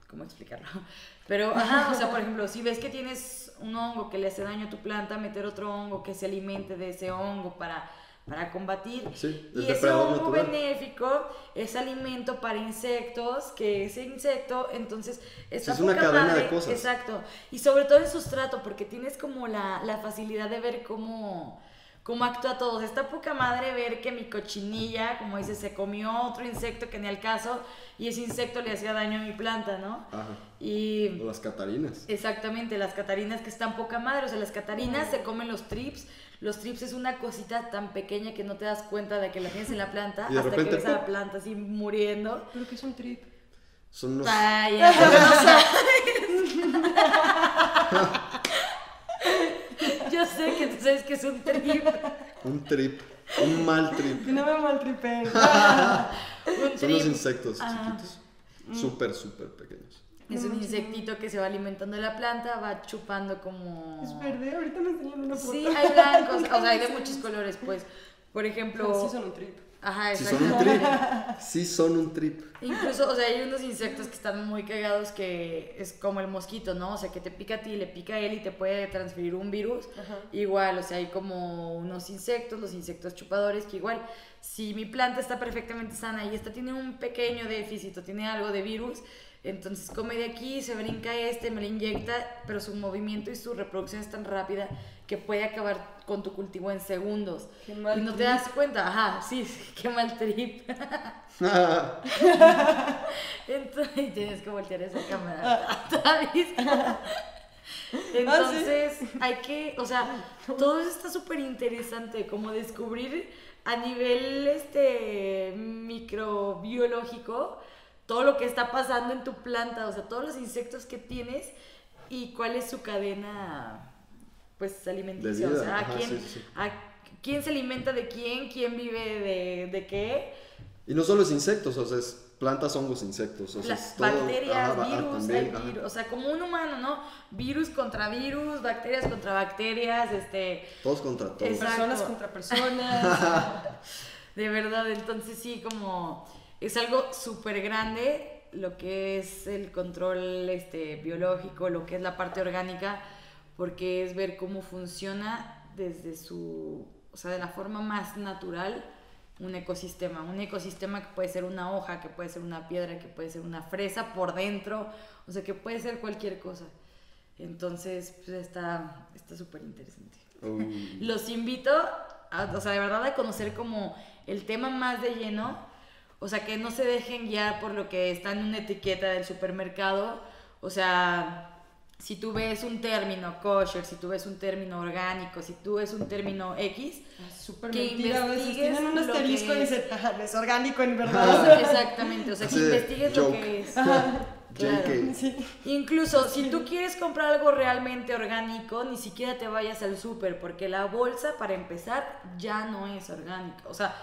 cómo explicarlo. Pero, ajá, o sea, por ejemplo, si ves que tienes un hongo que le hace daño a tu planta, meter otro hongo que se alimente de ese hongo para, para combatir. Sí, el y ese hongo natural. benéfico es alimento para insectos, que ese insecto, entonces, está es una cadena de cosas. Exacto. Y sobre todo en sustrato, porque tienes como la, la facilidad de ver cómo, cómo actúa todo. O sea, está poca madre ver que mi cochinilla, como dices, se comió otro insecto que ni al caso, y ese insecto le hacía daño a mi planta, ¿no? Ajá. Y O las catarinas. Exactamente, las catarinas que están poca madre, o sea, las catarinas se comen los trips. Los trips es una cosita tan pequeña que no te das cuenta de que la tienes en la planta Y de hasta repente, que ves a la planta así muriendo. ¿Pero qué es un trip? Son unos. Ay, ya, no sabes. Yo sé que tú sabes que es un trip. Un trip. Un mal trip. Que no me maltripen. Un Son los insectos Ajá. chiquitos. Súper, súper pequeños. es un insectito que se va alimentando de la planta, va chupando como... Es verde, ahorita me enseñan una foto. Sí, hay blancos, o sea, hay de muchos colores, pues. Por ejemplo... Sí son un trip. Ajá, Sí son un trip. Sí son un trip. Incluso, o sea, hay unos insectos que están muy cagados que es como el mosquito, ¿no? O sea, que te pica a ti, le pica a él y te puede transferir un virus. Ajá. Igual, o sea, hay como unos insectos, los insectos chupadores, que igual, si mi planta está perfectamente sana y esta tiene un pequeño déficit o tiene algo de virus, entonces come de aquí, se brinca este, me lo inyecta, pero su movimiento y su reproducción es tan rápida que puede acabar con tu cultivo en segundos. Qué mal y no te das cuenta, ajá, sí, qué mal trip. Entonces tienes que voltear esa cámara. ¿sabes? Entonces hay que, o sea, todo eso está súper interesante, como descubrir a nivel este microbiológico todo lo que está pasando en tu planta, o sea, todos los insectos que tienes y cuál es su cadena pues alimenticia, De o sea, ajá, quién, sí, sí, sí. a quién se alimenta de quién, quién vive de, de qué. Y no solo es insectos, o sea, es plantas, hongos, insectos. O sea, Las todo. bacterias, ajá, ah, virus, también, hay ajá. virus, o sea, como un humano, ¿no? Virus contra virus, bacterias contra bacterias, este, Todos contra todos. Exacto. Personas contra personas. de verdad, entonces sí, como es algo súper grande lo que es el control este, biológico, lo que es la parte orgánica, porque es ver cómo funciona desde su, o sea, de la forma más natural un ecosistema. Un ecosistema que puede ser una hoja, que puede ser una piedra, que puede ser una fresa por dentro, o sea, que puede ser cualquier cosa. Entonces, pues está está súper interesante. Uh, Los invito, a, o sea, de verdad a conocer como el tema más de lleno, o sea, que no se dejen guiar por lo que está en una etiqueta del supermercado, o sea, si tú ves un término kosher, si tú ves un término orgánico, si tú ves un término X, Súper Que mentira investigues Tienen un lo que asterisco y es. dicen, "Ajá, es orgánico en verdad. exactamente, o sea, que Así investigues lo joke. que es. Ajá. Claro. Sí. Incluso si tú quieres comprar algo realmente orgánico, ni siquiera te vayas al súper, porque la bolsa, para empezar, ya no es orgánica. O sea,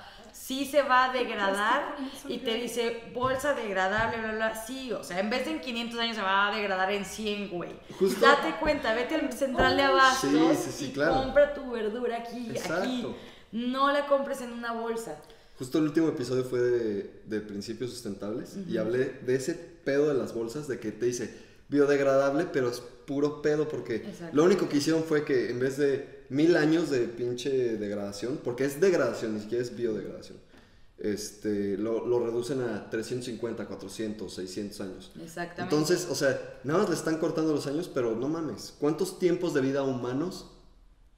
sí se va a degradar y te dice bolsa degradable, bla, bla. Sí, o sea, en vez de en 500 años se va a degradar en 100, güey. Justo. Date cuenta, vete al central de abastos Sí, sí, sí, y claro. compra tu verdura aquí, aquí. Exacto. No la compres en una bolsa. Justo el último episodio fue de, de principios sustentables y hablé de ese pedo de las bolsas, de que te dice biodegradable, pero es puro pedo porque Exacto. lo único que hicieron fue que en vez de mil años de pinche degradación, porque es degradación, ni siquiera es biodegradación, este, lo, lo reducen a 350, 400, 600 años. Exactamente. Entonces, o sea, nada más le están cortando los años, pero no mames, ¿cuántos tiempos de vida humanos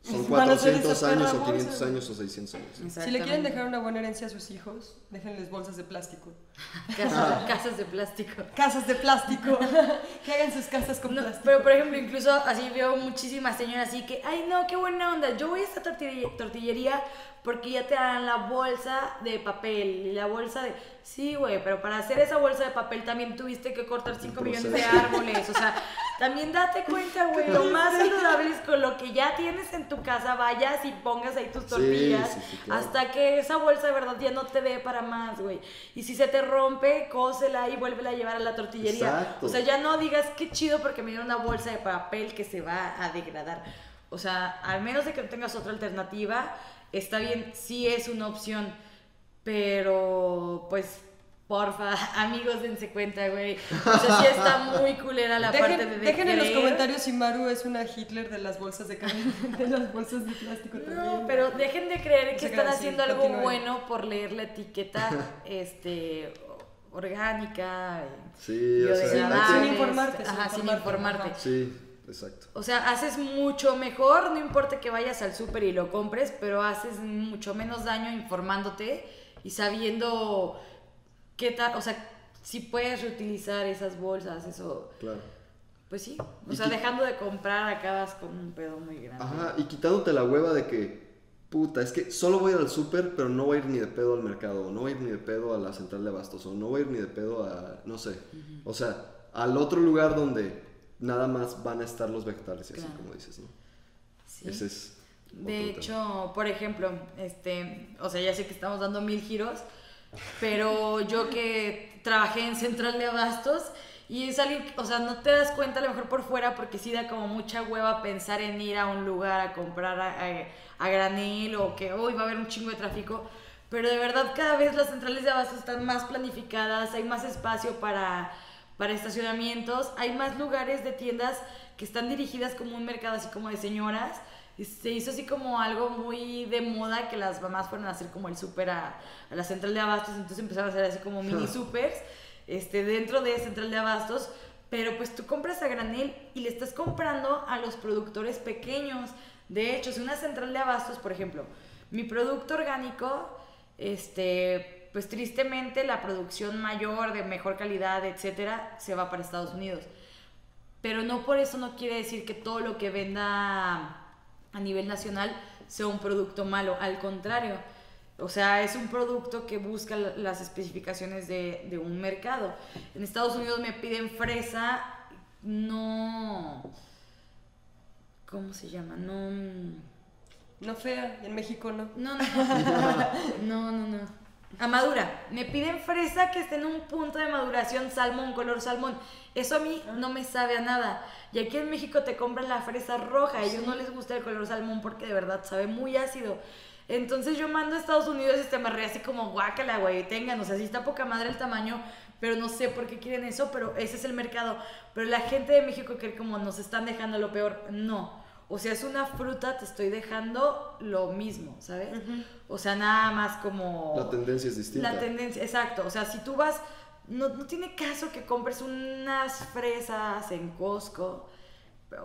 son Van a hacer 400 esa años o 500 bolsa. años o 600 años? Si le quieren dejar una buena herencia a sus hijos, déjenles bolsas de plástico. Casas, casas de plástico. Casas de plástico. que hagan sus casas con No, plástico. pero por ejemplo, incluso así veo muchísimas señoras así que, ay no, qué buena onda, yo voy a esta tortillería, tortillería porque ya te dan la bolsa de papel y la bolsa de... Sí, güey, pero para hacer esa bolsa de papel también tuviste que cortar 5 Un millones de árboles, o sea, también date cuenta, güey, lo más saludable es con lo que ya tienes en tu casa, vayas y pongas ahí tus Sí, tortillas sí, sí, claro. hasta que esa bolsa de verdad ya no te dé para más, güey. Y si se te rompe, cósela y vuélvela a llevar a la tortillería. Exacto. O sea, ya no digas qué chido porque me dieron una bolsa de papel que se va a degradar. O sea, al menos de que tengas otra alternativa, está bien, sí es una opción. Pero, pues, porfa, amigos, dense cuenta, güey. O sea, sí está muy culera la Dejen, parte de dejen en los comentarios si Maru es una Hitler de las bolsas de carne, de las bolsas de plástico No, también. pero dejen de creer que están claro, sí, haciendo algo continúen. bueno por leer la etiqueta este orgánica, Sí, o sea, sin informarte, ajá, sin sin informarte. Sí, exacto. O sea, haces mucho mejor, no importa que vayas al súper y lo compres, pero haces mucho menos daño informándote y sabiendo qué tal, o sea, si puedes reutilizar esas bolsas, eso, Claro. pues sí. O sea, dejando de comprar acabas con un pedo muy grande. Ajá, y quitándote la hueva de que, puta, es que solo voy a ir al súper, pero no voy a ir ni de pedo al mercado, o no voy a ir ni de pedo a la central de abastos, o no voy a ir ni de pedo a, no sé, o sea, al otro lugar donde nada más van a estar los vegetales, y así como dices, ¿no? Sí. Ese es... De tema. hecho, por ejemplo, este, o sea, ya sé que estamos dando mil giros, pero yo que trabajé en Central de Abastos y es alguien, o sea, no te das cuenta a lo mejor por fuera porque sí da como mucha hueva pensar en ir a un lugar a comprar a, a- a granel o que hoy va a haber un chingo de tráfico, pero de verdad cada vez las centrales de abastos están más planificadas, hay más espacio para, para estacionamientos, hay más lugares de tiendas que están dirigidas como un mercado así como de señoras. Y se hizo así como algo muy de moda que las mamás fueron a hacer como el súper a, a la central de abastos, entonces empezaron a hacer así como mini supers este, dentro de central de abastos, pero pues tú compras a granel y le estás comprando a los productores pequeños. De hecho, si una central de abastos, por ejemplo, mi producto orgánico, este, pues tristemente la producción mayor, de mejor calidad, etcétera, se va para Estados Unidos. Pero no por eso no quiere decir que todo lo que venda a nivel nacional sea un producto malo, al contrario. O sea, es un producto que busca la- las especificaciones de, de un mercado. En Estados Unidos me piden fresa, no... ¿Cómo se llama? No... mm, No fea, y en México no. no, no, no, no, no. A madura. Me piden fresa que esté en un punto de maduración salmón, color salmón. Eso a mí no me sabe a nada. Y aquí en México te compran la fresa roja. A ellos no les gusta el color salmón porque de verdad sabe muy ácido. Entonces yo mando a Estados Unidos este me ríe así como guácala, güey, tengan, o sea, sí está poca madre el tamaño, pero no sé por qué quieren eso, pero ese es el mercado. Pero la gente de México cree como nos están dejando lo peor. No. O sea, es una fruta, te estoy dejando lo mismo, ¿sabes? O sea, nada más como... La tendencia es distinta. La tendencia, exacto. O sea, si tú vas, no, no tiene caso que compres unas fresas en Costco.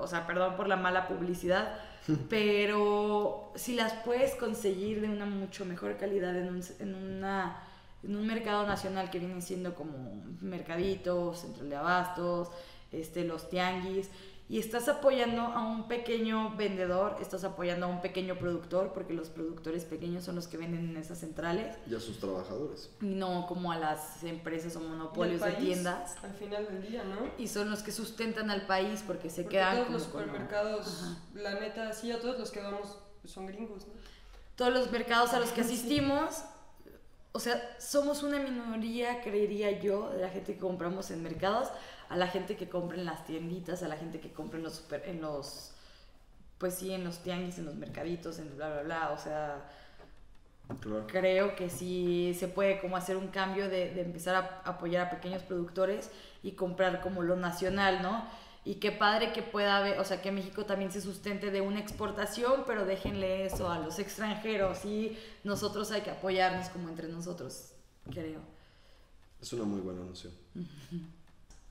O sea, perdón por la mala publicidad. pero si las puedes conseguir de una mucho mejor calidad en un, en una, en un mercado nacional que viene siendo como mercaditos, central de abastos, este, los tianguis, y estás apoyando a un pequeño vendedor, estás apoyando a un pequeño productor, porque los productores pequeños son los que venden en esas centrales, Y a sus trabajadores. y no como a las empresas o monopolios de tiendas. Al final del día, ¿no? Y son los que sustentan al país porque se Porque quedan todos los supermercados, la neta, sí, a todos los que vamos pues, son gringos, ¿no? todos los mercados a los que asistimos, o sea, somos una minoría, creería yo, de la gente que compramos en mercados, a la gente que compra en las tienditas, a la gente que compra en los, super- en los pues sí, en los tianguis, en los mercaditos, en bla, bla, bla, o sea, Claro. creo que sí se puede como hacer un cambio de, de empezar a apoyar a pequeños productores y comprar como lo nacional, ¿no? y qué padre que pueda haber, o sea, que México también se sustente de una exportación, pero déjenle eso a los extranjeros y nosotros hay que apoyarnos como entre nosotros, creo. Es una muy buena noción.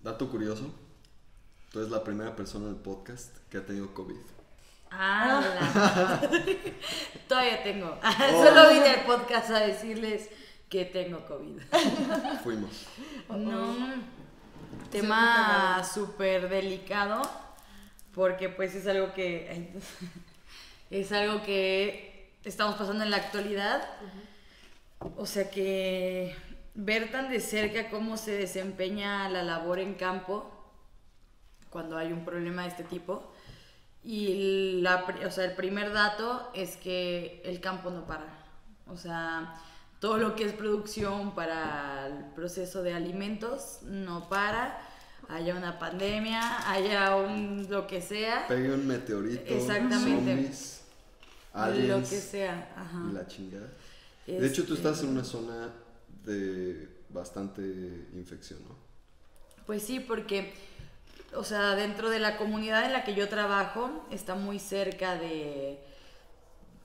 Dato curioso, tú eres la primera persona del podcast que ha tenido COVID. Ah, todavía tengo. Solo vine al podcast a decirles que tengo COVID. Fuimos. No, tema súper delicado porque pues es algo que es algo que estamos pasando en la actualidad. O sea que ver tan de cerca cómo se desempeña la labor en campo cuando hay un problema de este tipo. Y la, o sea, el primer dato es que el campo no para. O sea, todo lo que es producción para el proceso de alimentos no para. Haya una pandemia, haya un lo que sea. Pegue un meteorito, Exactamente. zombies, aliens, lo que sea. Ajá. y la chingada. De hecho, tú Este, estás en una zona bastante infección, ¿no? Pues sí, porque, o sea, dentro de la comunidad en la que yo trabajo, está muy cerca de,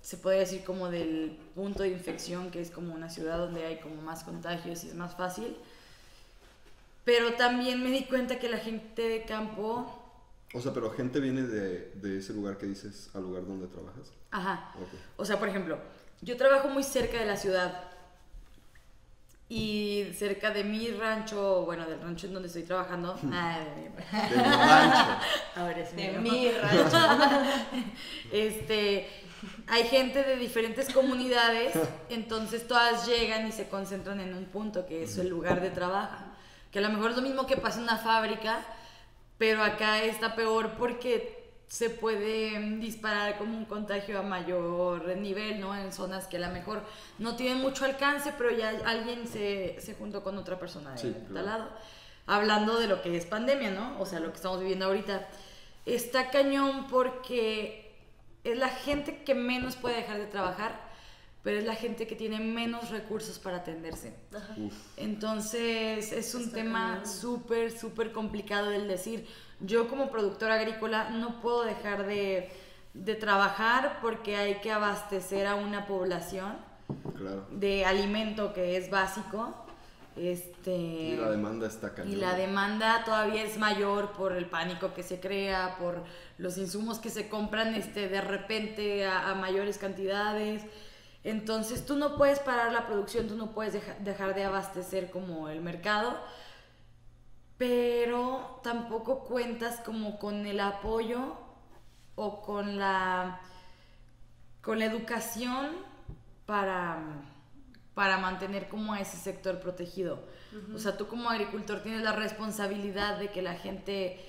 se puede decir como del punto de infección, que es como una ciudad donde hay como más contagios y es más fácil. Pero también me di cuenta que la gente de campo, O sea, pero gente viene de, de ese lugar que dices al lugar donde trabajas. ajá, Ok. O sea, por ejemplo, yo trabajo muy cerca de la ciudad y cerca de mi rancho, bueno, del rancho en donde estoy trabajando. ah, de mi- De mi rancho. Ahora es De mío. mi rancho. Este, hay gente de diferentes comunidades, entonces todas llegan y se concentran en un punto que es el lugar de trabajo. Que a lo mejor es lo mismo que pasa en una fábrica, pero acá está peor porque se puede mm, disparar como un contagio a mayor nivel, ¿no? En zonas que a lo mejor no tienen mucho alcance, pero ya alguien se, se juntó con otra persona de Sí, tal lado. Hablando de lo que es pandemia, ¿no? O sea, lo que estamos viviendo ahorita. Está cañón porque es la gente que menos puede dejar de trabajar, pero es la gente que tiene menos recursos para atenderse. Entonces es un Está tema súper, súper complicado el decir, yo como productora agrícola no puedo dejar de, de trabajar porque hay que abastecer a una población Claro. de alimento que es básico. Este, Y la demanda está cañón. y la demanda todavía es mayor por el pánico que se crea, por los insumos que se compran este, de repente a, a mayores cantidades. Entonces tú no puedes parar la producción, tú no puedes deja- dejar de abastecer como el mercado, pero tampoco cuentas como con el apoyo o con la, con la educación para, para mantener como a ese sector protegido. O sea, tú como agricultor tienes la responsabilidad de que la gente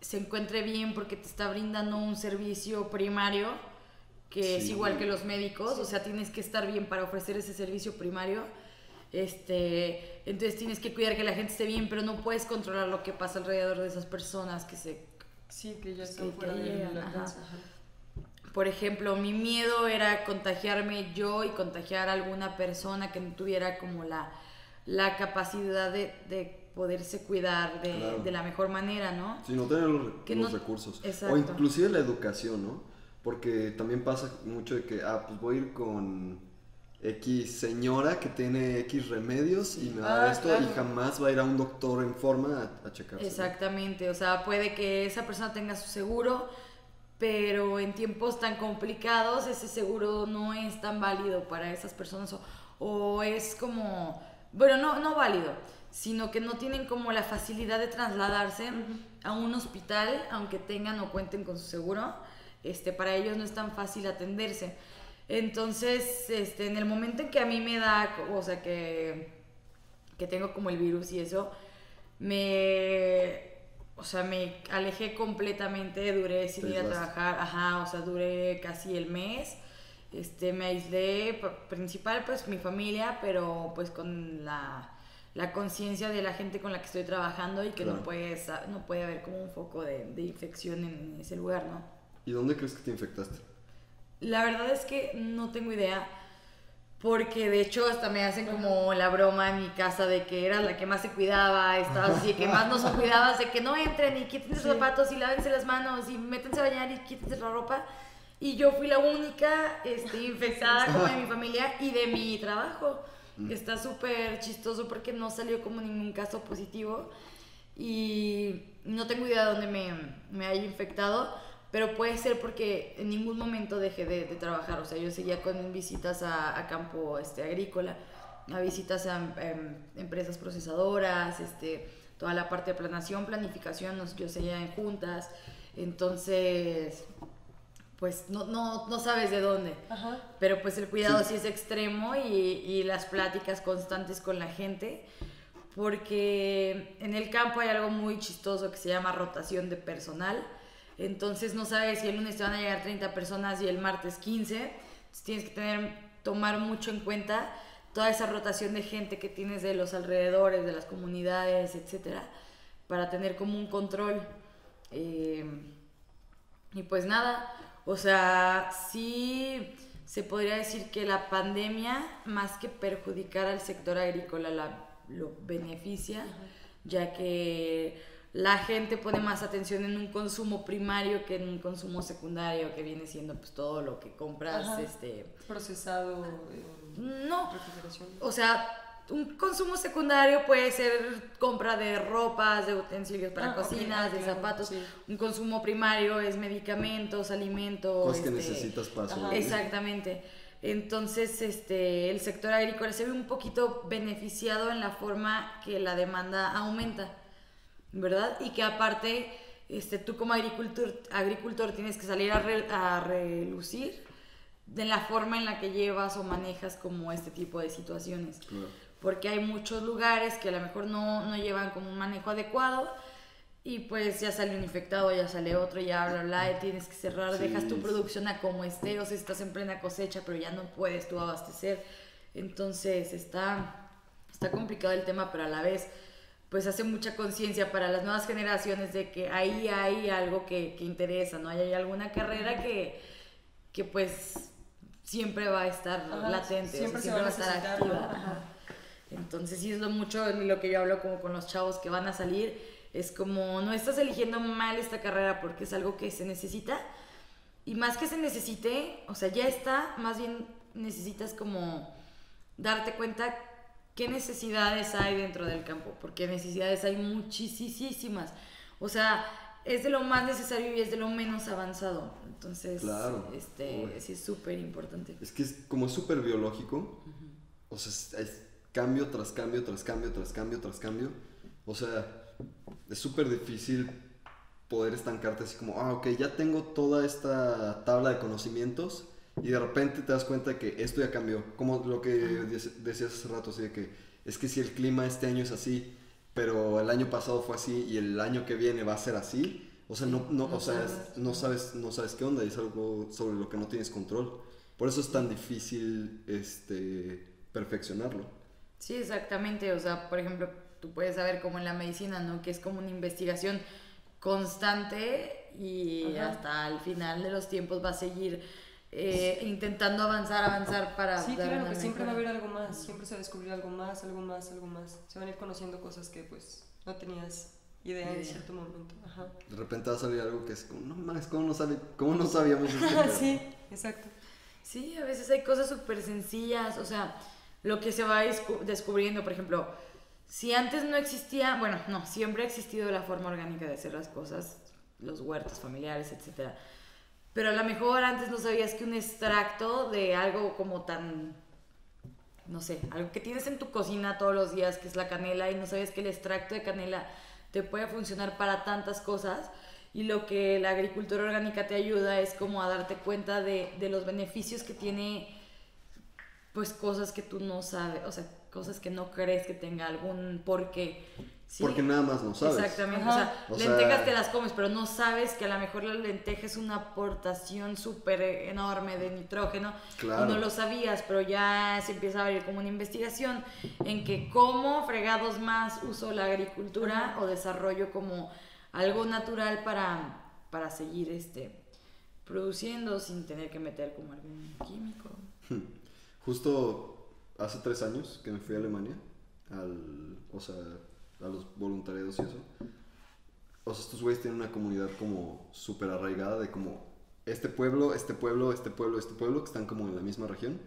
se encuentre bien porque te está brindando un servicio primario que es igual que los médicos, o sea, tienes que estar bien para ofrecer ese servicio primario. Este, entonces tienes que cuidar que la gente esté bien, pero no puedes controlar lo que pasa alrededor de esas personas que se Sí, que ya están que fuera llegan, alcance. ajá. Por ejemplo, mi miedo era contagiarme yo y contagiar a alguna persona que no tuviera como la, la capacidad de, de poderse cuidar de, Claro. de la mejor manera, ¿no? Sí, no tener los, Que los no- recursos. Exacto. O inclusive la educación, ¿no? Porque también pasa mucho de que, ah, pues voy a ir con X señora que tiene X remedios y me va a dar Ah, esto claro. y jamás va a ir a un doctor en forma a, a checarse. Exactamente, o sea, puede que esa persona tenga su seguro, pero en tiempos tan complicados ese seguro no es tan válido para esas personas o, o es como, bueno, no, no válido, sino que no tienen como la facilidad de trasladarse a un hospital, aunque tengan o cuenten con su seguro, este, para ellos no es tan fácil atenderse. Entonces, este, en el momento en que a mí me da, o sea, que, que tengo como el virus y eso, me, o sea, me alejé completamente, duré sin ir a trabajar, ajá, o sea, duré casi el mes, este, me aislé, principal pues mi familia, pero pues con la, la conciencia de la gente con la que estoy trabajando y que Claro. no, puede, no puede haber como un foco de, de infección en ese lugar, ¿no? ¿Y dónde crees que te infectaste? La verdad es que no tengo idea porque de hecho hasta me hacen como la broma en mi casa de que era la que más se cuidaba, estaba así, que más nos cuidabas, de que no entren y quítense los zapatos y lávense las manos y métanse a bañar y quítense la ropa. Y yo fui la única este, infectada como de mi familia y de mi trabajo. Está súper chistoso porque no salió como ningún caso positivo y no tengo idea de dónde me, me haya infectado pero puede ser porque en ningún momento dejé de, trabajar, o sea, yo seguía con visitas a, campo este, agrícola, a visitas a, em, empresas procesadoras, este, toda la parte de planación, planificación, yo seguía en juntas, entonces, pues no, no, no sabes de dónde, pero pues el cuidado sí, es extremo y, y las pláticas constantes con la gente porque en el campo hay algo muy chistoso que se llama rotación de personal entonces no sabes si el lunes te van a llegar 30 personas y el martes 15. Entonces tienes que tener, tomar mucho en cuenta toda esa rotación de gente que tienes de los alrededores, de las comunidades, etcétera, para tener como un control. Eh, y pues nada, o sea, sí se podría decir que la pandemia, más que perjudicar al sector agrícola, la, lo beneficia, ya que la gente pone más atención en un consumo primario que en un consumo secundario que viene siendo pues todo lo que compras este procesado no. o sea un consumo secundario puede ser compra de ropas de utensilios para ah, cocinas de zapatos. un consumo primario es medicamentos alimentos cosas que este, necesitas para exactamente. Entonces, este, el sector agrícola se ve un poquito beneficiado en la forma que la demanda aumenta. ¿Verdad? Y que aparte, este, tú como agricultor, agricultor tienes que salir a, relucir de la forma en la que llevas o manejas como este tipo de situaciones. Porque hay muchos lugares que a lo mejor no, no, llevan como un manejo adecuado y pues ya sale un infectado, ya sale otro, ya bla, bla, y tienes que cerrar, dejas tu producción a como esté, o sea, estás en plena cosecha, pero ya no puedes tú abastecer. Entonces está, está complicado el tema, pero a la vez pues hace mucha conciencia para las nuevas generaciones de que ahí hay algo que, que interesa, ¿no? hay alguna carrera que, que pues siempre va a estar latente, siempre, va a estar activa. Entonces sí es lo mucho lo que yo hablo como con los chavos que van a salir, es como no estás eligiendo mal esta carrera porque es algo que se necesita y más que se necesite, o sea, ya está, más bien necesitas como darte cuenta qué necesidades hay dentro del campo, porque necesidades hay muchísimas. O sea, es de lo más necesario y es de lo menos avanzado. Entonces, este, sí es súper importante. Es que es como súper biológico. O sea, es, cambio tras cambio, tras cambio, tras cambio, tras cambio. O sea, es súper difícil poder estancarte así como, ah, ok, ya tengo toda esta tabla de conocimientos y de repente te das cuenta que esto ya cambió. Como lo que decías hace rato, así de que es que si el clima este año es así, pero el año pasado fue así y el año que viene va a ser así, o sea, no, no, o sea, no, sabes, no sabes qué onda y es algo sobre lo que no tienes control. Por eso es tan difícil este, perfeccionarlo. Sí, exactamente. O sea, por ejemplo, tú puedes saber como en la medicina, ¿no? Que es como una investigación constante y hasta el final de los tiempos va a seguir eh, intentando avanzar, avanzar para... Sí, claro, que siempre va a haber algo más, siempre se va a descubrir algo más, algo más, algo más. Se van a ir conociendo cosas que pues no tenías idea en cierto momento. Ajá. De repente va a salir algo que es como, no más, ¿cómo no, sabe, cómo no sabíamos esto? sí, exacto. Sí, a veces hay cosas súper sencillas, o sea, lo que se va descubriendo, por ejemplo, si antes no existía, bueno, no, siempre ha existido la forma orgánica de hacer las cosas, los huertos familiares, etcétera pero a lo mejor antes no sabías que un extracto de algo como tan, no sé, algo que tienes en tu cocina todos los días, que es la canela, y no sabías que el extracto de canela te puede funcionar para tantas cosas. Y lo que la agricultura orgánica te ayuda es como a darte cuenta de, de los beneficios que tiene, pues cosas que tú no sabes, o sea, cosas que no crees que tenga algún porqué. Porque nada más no sabes. Exactamente. O sea, lentejas te las comes, pero no sabes que a lo mejor la lenteja es una aportación súper enorme de nitrógeno. Claro. Y no lo sabías, pero ya se empieza a abrir como una investigación en que cómo fregados más uso la agricultura o desarrollo como algo natural para, para seguir este, produciendo sin tener que meter como algún químico. Justo hace tres años que me fui a Alemania, al, o sea, a los voluntariados y eso. O sea, estos güeyes tienen una comunidad como súper arraigada de como este pueblo, este pueblo, este pueblo, este pueblo, que están como en la misma región.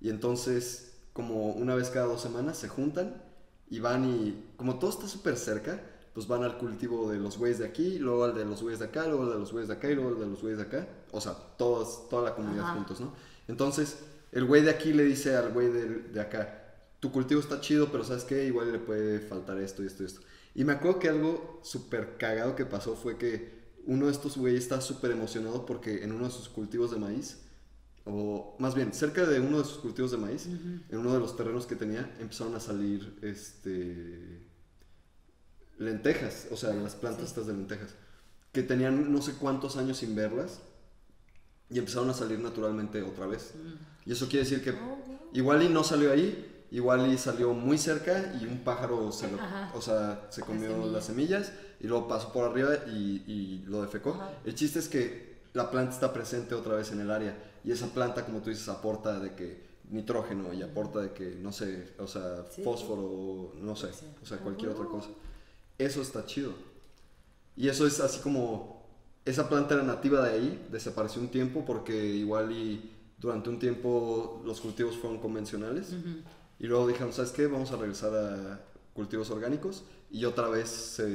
Y entonces, como una vez cada dos semanas, se juntan y van y, como todo está súper cerca, pues van al cultivo de los güeyes de aquí, luego al de los güeyes de acá, luego al de los güeyes de acá y luego al de los güeyes de acá. O sea, todos, toda la comunidad Ajá. juntos, ¿no? Entonces, el güey de aquí le dice al güey de, de acá, tu cultivo está chido, pero ¿sabes qué? Igual le puede faltar esto y esto y esto. Y me acuerdo que algo súper cagado que pasó fue que uno de estos güeyes está súper emocionado porque en uno de sus cultivos de maíz, o más bien cerca de uno de sus cultivos de maíz, en uno de los terrenos que tenía, empezaron a salir este lentejas, o sea, las plantas Sí. estas de lentejas, que tenían no sé cuántos años sin verlas y empezaron a salir naturalmente otra vez. Y eso quiere decir que igual y no salió ahí, igual y salió muy cerca y un pájaro se lo, o sea, se comió semillas. las semillas y luego pasó por arriba y, y lo defecó. Ajá. El chiste es que la planta está presente otra vez en el área y esa planta, como tú dices, aporta de que nitrógeno y aporta de que, no sé, o sea, Sí. fósforo, no sé, Sí. o sea, cualquier otra cosa. Eso está chido. Y eso es así como, esa planta era nativa de ahí, desapareció un tiempo porque igual y durante un tiempo los cultivos fueron convencionales. Y luego dijeron, ¿sabes qué? Vamos a regresar a cultivos orgánicos. Y otra vez sea,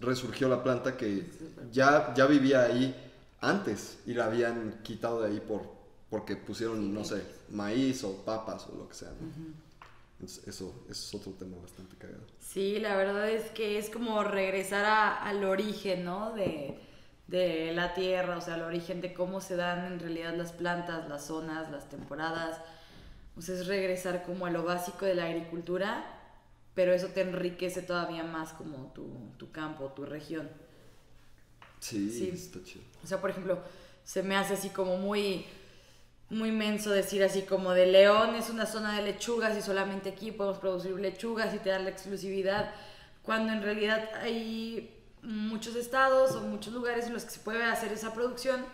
resurgió la planta que ya, ya vivía ahí antes y la habían quitado de ahí por, porque pusieron, no sé, maíz o papas o lo que sea. ¿no? Entonces, eso, eso es otro tema bastante cagado. Sí, la verdad es que es como regresar a- al origen, ¿no? De, de la tierra, o sea, al origen de cómo se dan en realidad las plantas, las zonas, las temporadas. O sea, es regresar como a lo básico de la agricultura, pero eso te enriquece todavía más como tu, tu campo, tu región. Sí, Sí. está chido. O sea, por ejemplo, se me hace así como muy, muy menso decir así como de León es una zona de lechugas y solamente aquí podemos producir lechugas y te dan la exclusividad, cuando en realidad hay muchos estados o muchos lugares en los que se puede hacer esa producción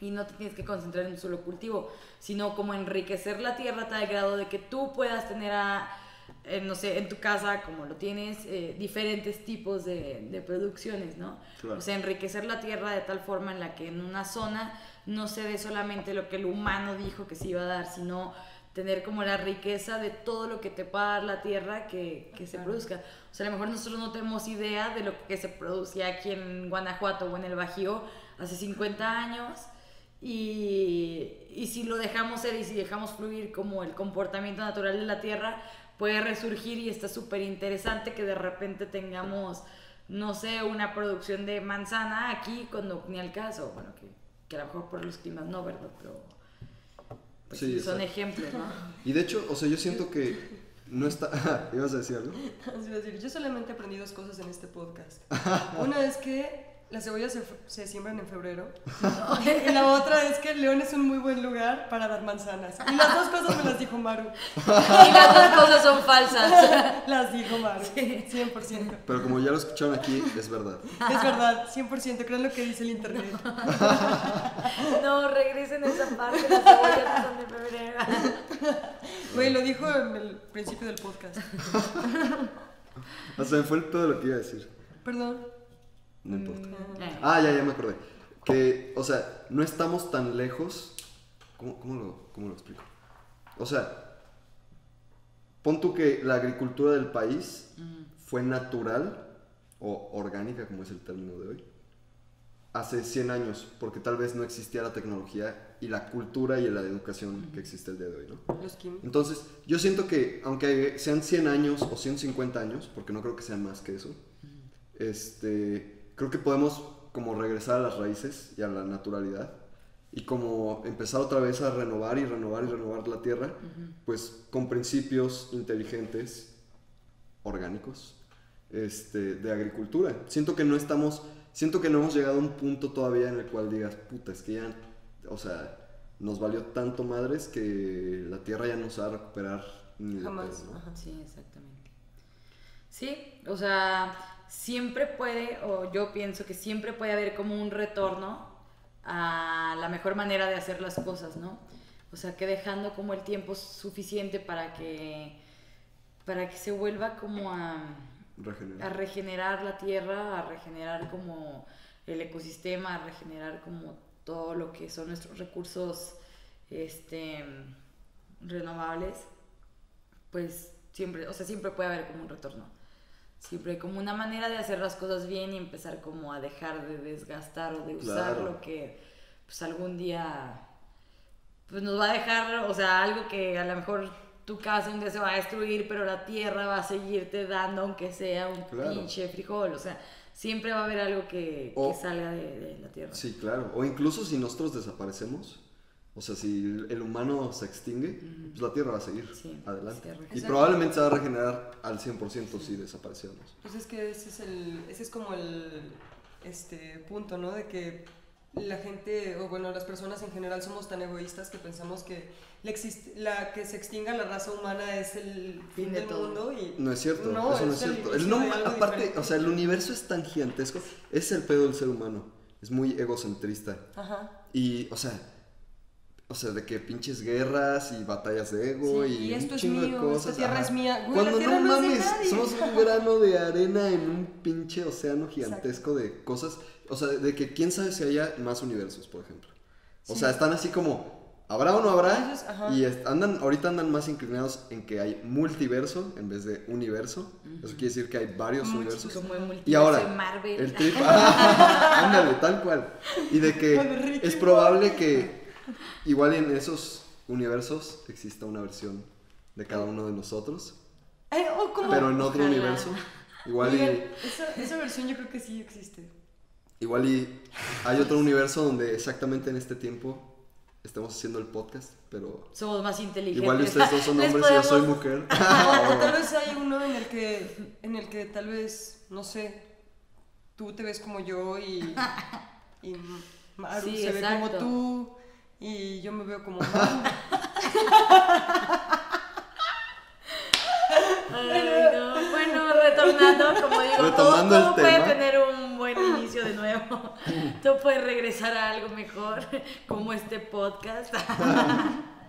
y no te tienes que concentrar en un solo cultivo, sino como enriquecer la tierra a tal grado de que tú puedas tener a, eh, no sé, en tu casa, como lo tienes, eh, diferentes tipos de, de producciones, ¿no? Claro. O sea, enriquecer la tierra de tal forma en la que en una zona no se dé solamente lo que el humano dijo que se iba a dar, sino tener como la riqueza de todo lo que te pueda dar la tierra que, que se produzca. O sea, a lo mejor nosotros no tenemos idea de lo que se producía aquí en Guanajuato o en el Bajío hace 50 años y, y si lo dejamos ser y si dejamos fluir como el comportamiento natural de la tierra, puede resurgir y está súper interesante que de repente tengamos, no sé, una producción de manzana aquí cuando ni al caso, bueno, que, que a lo mejor por los climas no, ¿verdad? Pero pues, Sí, son exacto. ejemplos, ¿no? Y de hecho, o sea, yo siento que no está... ¿Ibas a decir algo? Yo solamente aprendí dos cosas en este podcast. Una es que las cebollas se, se siembran en febrero. Y la otra es que León es un muy buen lugar para dar manzanas. Y las dos cosas me las dijo Maru. Y las dos cosas son falsas. Las dijo Maru. 100%. Pero como ya lo escucharon aquí, es verdad. Es verdad, 100%. Crean lo que dice el internet. No, regresen a esa parte, las cebollas son de febrero. Güey, lo dijo en el principio del podcast. O sea, me fue todo lo que iba a decir. Perdón. No importa. Eh, Ah, ya, ya me acordé. Que, o sea, no estamos tan lejos. ¿Cómo, cómo lo, cómo lo explico? O sea, pon tú que la agricultura del país fue natural o orgánica, como es el término de hoy, hace 100 años, porque tal vez no existía la tecnología y la cultura y la educación que existe el día de hoy, ¿no? Los. Entonces, yo siento que aunque sean 100 años o 150 años, porque no creo que sean más que eso, este, creo que podemos como regresar a las raíces y a la naturalidad y como empezar otra vez a renovar y renovar y renovar la tierra, pues con principios inteligentes, orgánicos, este, de agricultura. Siento que no estamos, siento que no hemos llegado a un punto todavía en el cual digas, puta, es que ya, o sea, nos valió tanto madres que la tierra ya no se va a recuperar ni de Jamás. pedo, ¿no? Ajá. Sí, exactamente. Sí, o sea, siempre puede, o yo pienso que siempre puede haber como un retorno a la mejor manera de hacer las cosas, ¿no? O sea, que dejando como el tiempo suficiente para que, para que se vuelva como a, a Regenerar. regenerar la tierra, a regenerar como el ecosistema, a regenerar como todo lo que son nuestros recursos este, renovables, pues siempre, o sea, siempre puede haber como un retorno. Siempre hay como una manera de hacer las cosas bien y empezar como a dejar de desgastar o de usar Claro. lo que pues algún día pues nos va a dejar, o sea, algo que a lo mejor tu casa un día se va a destruir, pero la tierra va a seguirte dando aunque sea un Claro. pinche frijol, o sea, siempre va a haber algo que, O- que salga de, de la tierra. Sí, claro. O incluso si nosotros desaparecemos, o sea, si el humano se extingue, pues la Tierra va a seguir Sí, adelante. y probablemente se va a regenerar al 100% si desapareciéramos. Pues es que ese es, el, ese es como el este, punto, ¿no? De que la gente, o bueno, las personas en general somos tan egoístas que pensamos que, la, que se extinga la raza humana es el fin, Fin de del todo. mundo. Y No es cierto, No, eso no es cierto. El no- aparte, diferente. o sea, el universo es tan gigantesco, es el pedo del ser humano. Es muy egocentrista. Ajá. Y, o sea, o sea, de que pinches guerras y batallas de ego Sí, y, y esto un es chingo de mío, cosas. esta tierra es mía. Güey, Cuando la tierra no no es de mames, somos un grano de arena en un pinche océano gigantesco de cosas. O sea, de que quién sabe si haya más universos, por ejemplo. O Sí. sea, están así como, ¿habrá o no habrá? Ellos, y andan, ahorita andan más inclinados en que hay multiverso en vez de universo. Eso quiere decir que hay varios universos. Como Y ahora, de Marvel. el trip, ándale, tal cual. Y de que es probable que igual en esos universos exista una versión de cada uno de nosotros, Ay, o como- pero en otro Ojalá. universo. Igual Oigan, y, esa, esa versión yo creo que sí existe. igual y hay otro universo donde exactamente en este tiempo estemos haciendo el podcast, pero Somos más inteligentes. igual y ustedes dos son hombres y yo soy podemos- mujer. O, o tal vez hay uno en el que, en el que tal vez, no sé, tú te ves como yo y, y Maru Sí, se ve como exacto. tú y yo me veo como Maru. Ay, no. Bueno, retornando, como digo, todo, todo puede tema. tener un buen inicio de nuevo. Todo puede regresar a algo mejor, como este podcast.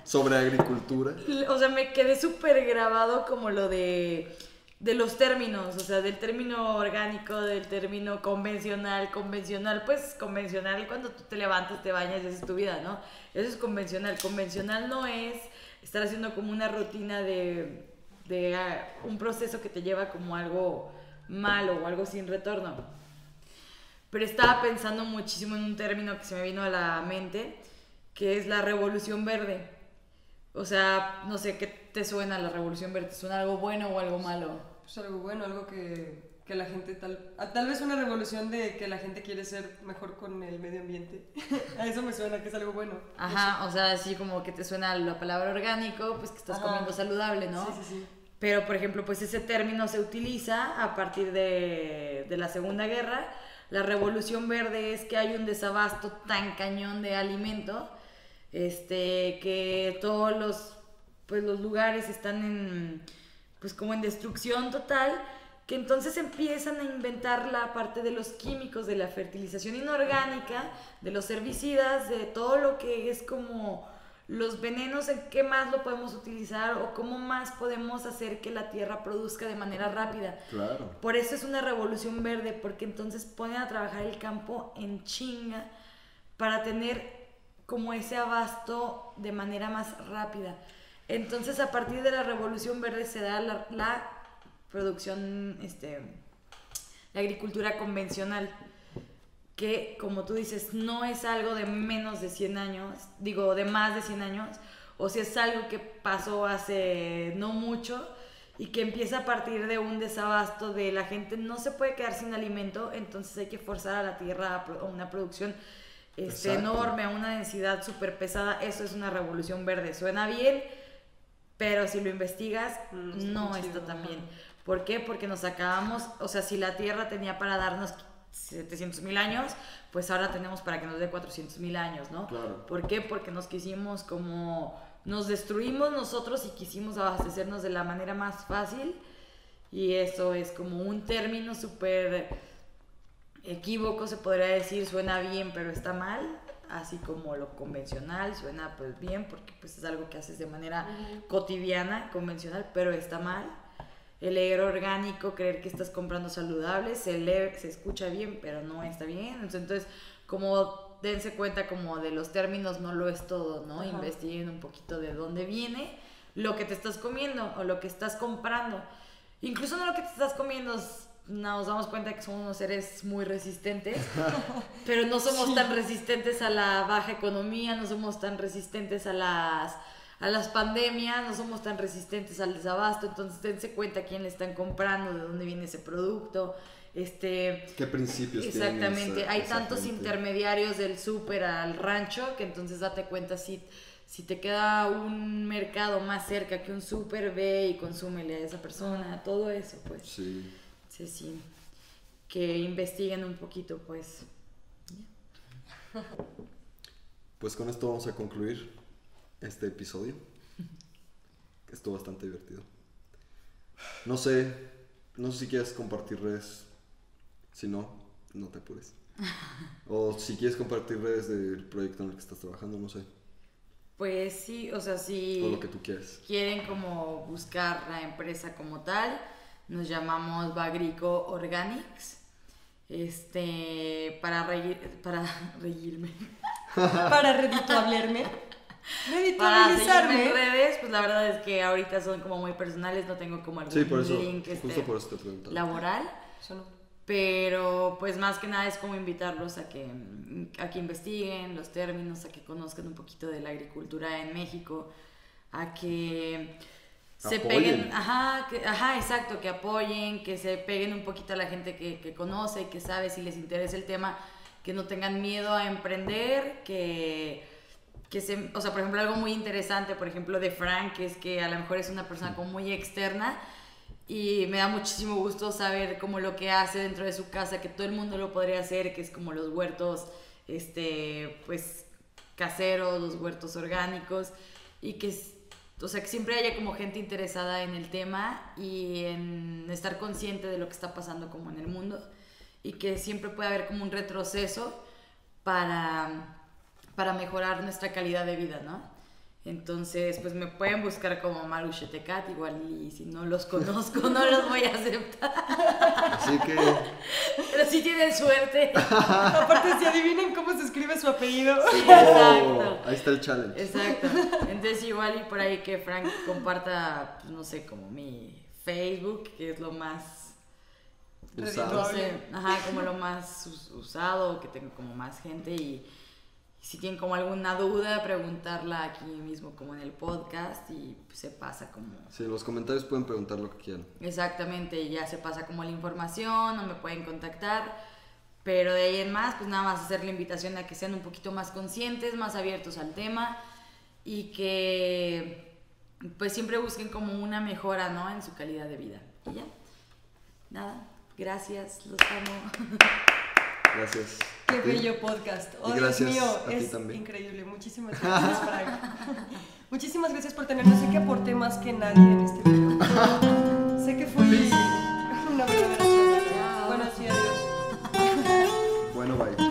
Sobre agricultura. O sea, me quedé súper grabado como lo de, de los términos, o sea, del término orgánico, del término convencional, convencional, pues convencional cuando tú te levantas, te bañas y haces tu vida, ¿no? Eso es convencional. Convencional no es estar haciendo como una rutina de, de ah, un proceso que te lleva como algo malo o algo sin retorno. Pero estaba pensando muchísimo en un término que se me vino a la mente, que es la revolución verde. O sea, no sé, ¿qué te suena la revolución verde? ¿Te suena algo bueno o algo malo? Pues algo bueno, algo que, que la gente tal... a- Tal vez una revolución de que la gente quiere ser mejor con el medio ambiente. a eso me suena que es algo bueno. Ajá, o sea, así como que te suena la palabra orgánico, pues que estás Ajá. comiendo saludable, ¿no? Sí, sí, sí. Pero, por ejemplo, pues ese término se utiliza a partir de, de la Segunda Guerra. La revolución verde es que hay un desabasto tan cañón de alimento, este, que todos los, pues, los lugares están en, pues como en destrucción total, que entonces empiezan a inventar la parte de los químicos, de la fertilización inorgánica, de los herbicidas, de todo lo que es como los venenos, en qué más lo podemos utilizar o cómo más podemos hacer que la tierra produzca de manera rápida. Claro. Por eso es una revolución verde, porque entonces ponen a trabajar el campo en chinga para tener como ese abasto de manera más rápida. Entonces a partir de la revolución verde se da la, la producción, este, la agricultura convencional, que como tú dices, no es algo de menos de 100 años, digo, de más de 100 años, o si es algo que pasó hace no mucho y que empieza a partir de un desabasto de la gente no se puede quedar sin alimento, entonces hay que forzar a la tierra a una producción este, enorme, a una densidad súper pesada, eso es una revolución verde, suena bien, pero si lo investigas, Mm, no está chido, tan bien. ¿Por qué? Porque nos acabamos, o sea, si la Tierra tenía para darnos 700 mil años, pues ahora tenemos para que nos dé 400 mil años, ¿no? Claro. ¿Por qué? Porque nos quisimos como, nos destruimos nosotros y quisimos abastecernos de la manera más fácil y eso es como un término súper equívoco, se podría decir, suena bien, pero está mal. Así como lo convencional, suena pues bien porque pues es algo que haces de manera cotidiana, convencional, pero está mal. El leer orgánico, creer que estás comprando saludable, se lee, se escucha bien, pero no está bien. Entonces, como dense cuenta como de los términos, no lo es todo, ¿no? Investiguen un poquito de dónde viene lo que te estás comiendo o lo que estás comprando. Incluso no lo que te estás comiendo, nos damos cuenta que somos unos seres muy resistentes, pero no somos tan resistentes a la baja economía, no somos tan resistentes a las, a las pandemias, no somos tan resistentes al desabasto, entonces dense cuenta quién le están comprando, de dónde viene ese producto. Este, ¿Qué principios Exactamente, hay tantos intermediarios del súper al rancho que entonces date cuenta si si te queda un mercado más cerca que un súper, ve y consúmele a esa persona, todo eso, pues. Sí. Sí, sí. Que investiguen un poquito, pues. Pues con esto vamos a concluir este episodio. Estuvo bastante divertido. No sé, no sé si quieres compartir redes. Si no, no te apures. O si quieres compartir redes del proyecto en el que estás trabajando, no sé. Pues sí, o sea, si lo que tú quieres. quieren como buscar la empresa como tal, nos llamamos Bagrico Organics. Este, para reír, para reírme. para redituablerme. Para seguirme en redes, pues la verdad es que ahorita son como muy personales, no tengo como algún sí, por eso, link este, por eso laboral. Pero pues más que nada es como invitarlos a que, a que investiguen los términos, a que conozcan un poquito de la agricultura en México, a que se peguen, ajá, ajá, exacto, que apoyen, que se peguen un poquito a la gente que, que conoce, que sabe si les interesa el tema, que no tengan miedo a emprender, que, que se, o sea, por ejemplo, algo muy interesante, por ejemplo, de Frank, que es que a lo mejor es una persona como muy externa, y me da muchísimo gusto saber como lo que hace dentro de su casa, que todo el mundo lo podría hacer, que es como los huertos, este, pues, caseros, los huertos orgánicos, y que, o sea, que siempre haya como gente interesada en el tema y en estar consciente de lo que está pasando como en el mundo, y que siempre puede haber como un retroceso para, para mejorar nuestra calidad de vida, ¿no? Entonces, pues me pueden buscar como Maru Shetekat, igual y si no los conozco, no los voy a aceptar. Así que. Pero si tienen suerte. Aparte, si adivinen cómo se escribe su apellido. Sí, exacto. Oh, ahí está el challenge. Exacto. Entonces, igual y por ahí que Frank comparta, pues no sé, como mi Facebook, que es lo más. Usado. ajá, como lo más usado, que tengo como más gente y si tienen como alguna duda, preguntarla aquí mismo como en el podcast y se pasa como... Sí, en los comentarios pueden preguntar lo que quieran. Exactamente, ya se pasa como la información o me pueden contactar, pero de ahí en más, pues nada más hacer la invitación a que sean un poquito más conscientes, más abiertos al tema y que pues siempre busquen como una mejora, ¿no? En su calidad de vida. Y ya, nada, gracias, los amo. Gracias. Qué bello podcast. Oh, Dios mío, es increíble. Muchísimas gracias, Frank. Muchísimas gracias por tenernos. Sé que aporté más que nadie en este video. sé que fue una verdadera charla. Bueno, sí, adiós. Bueno, bye.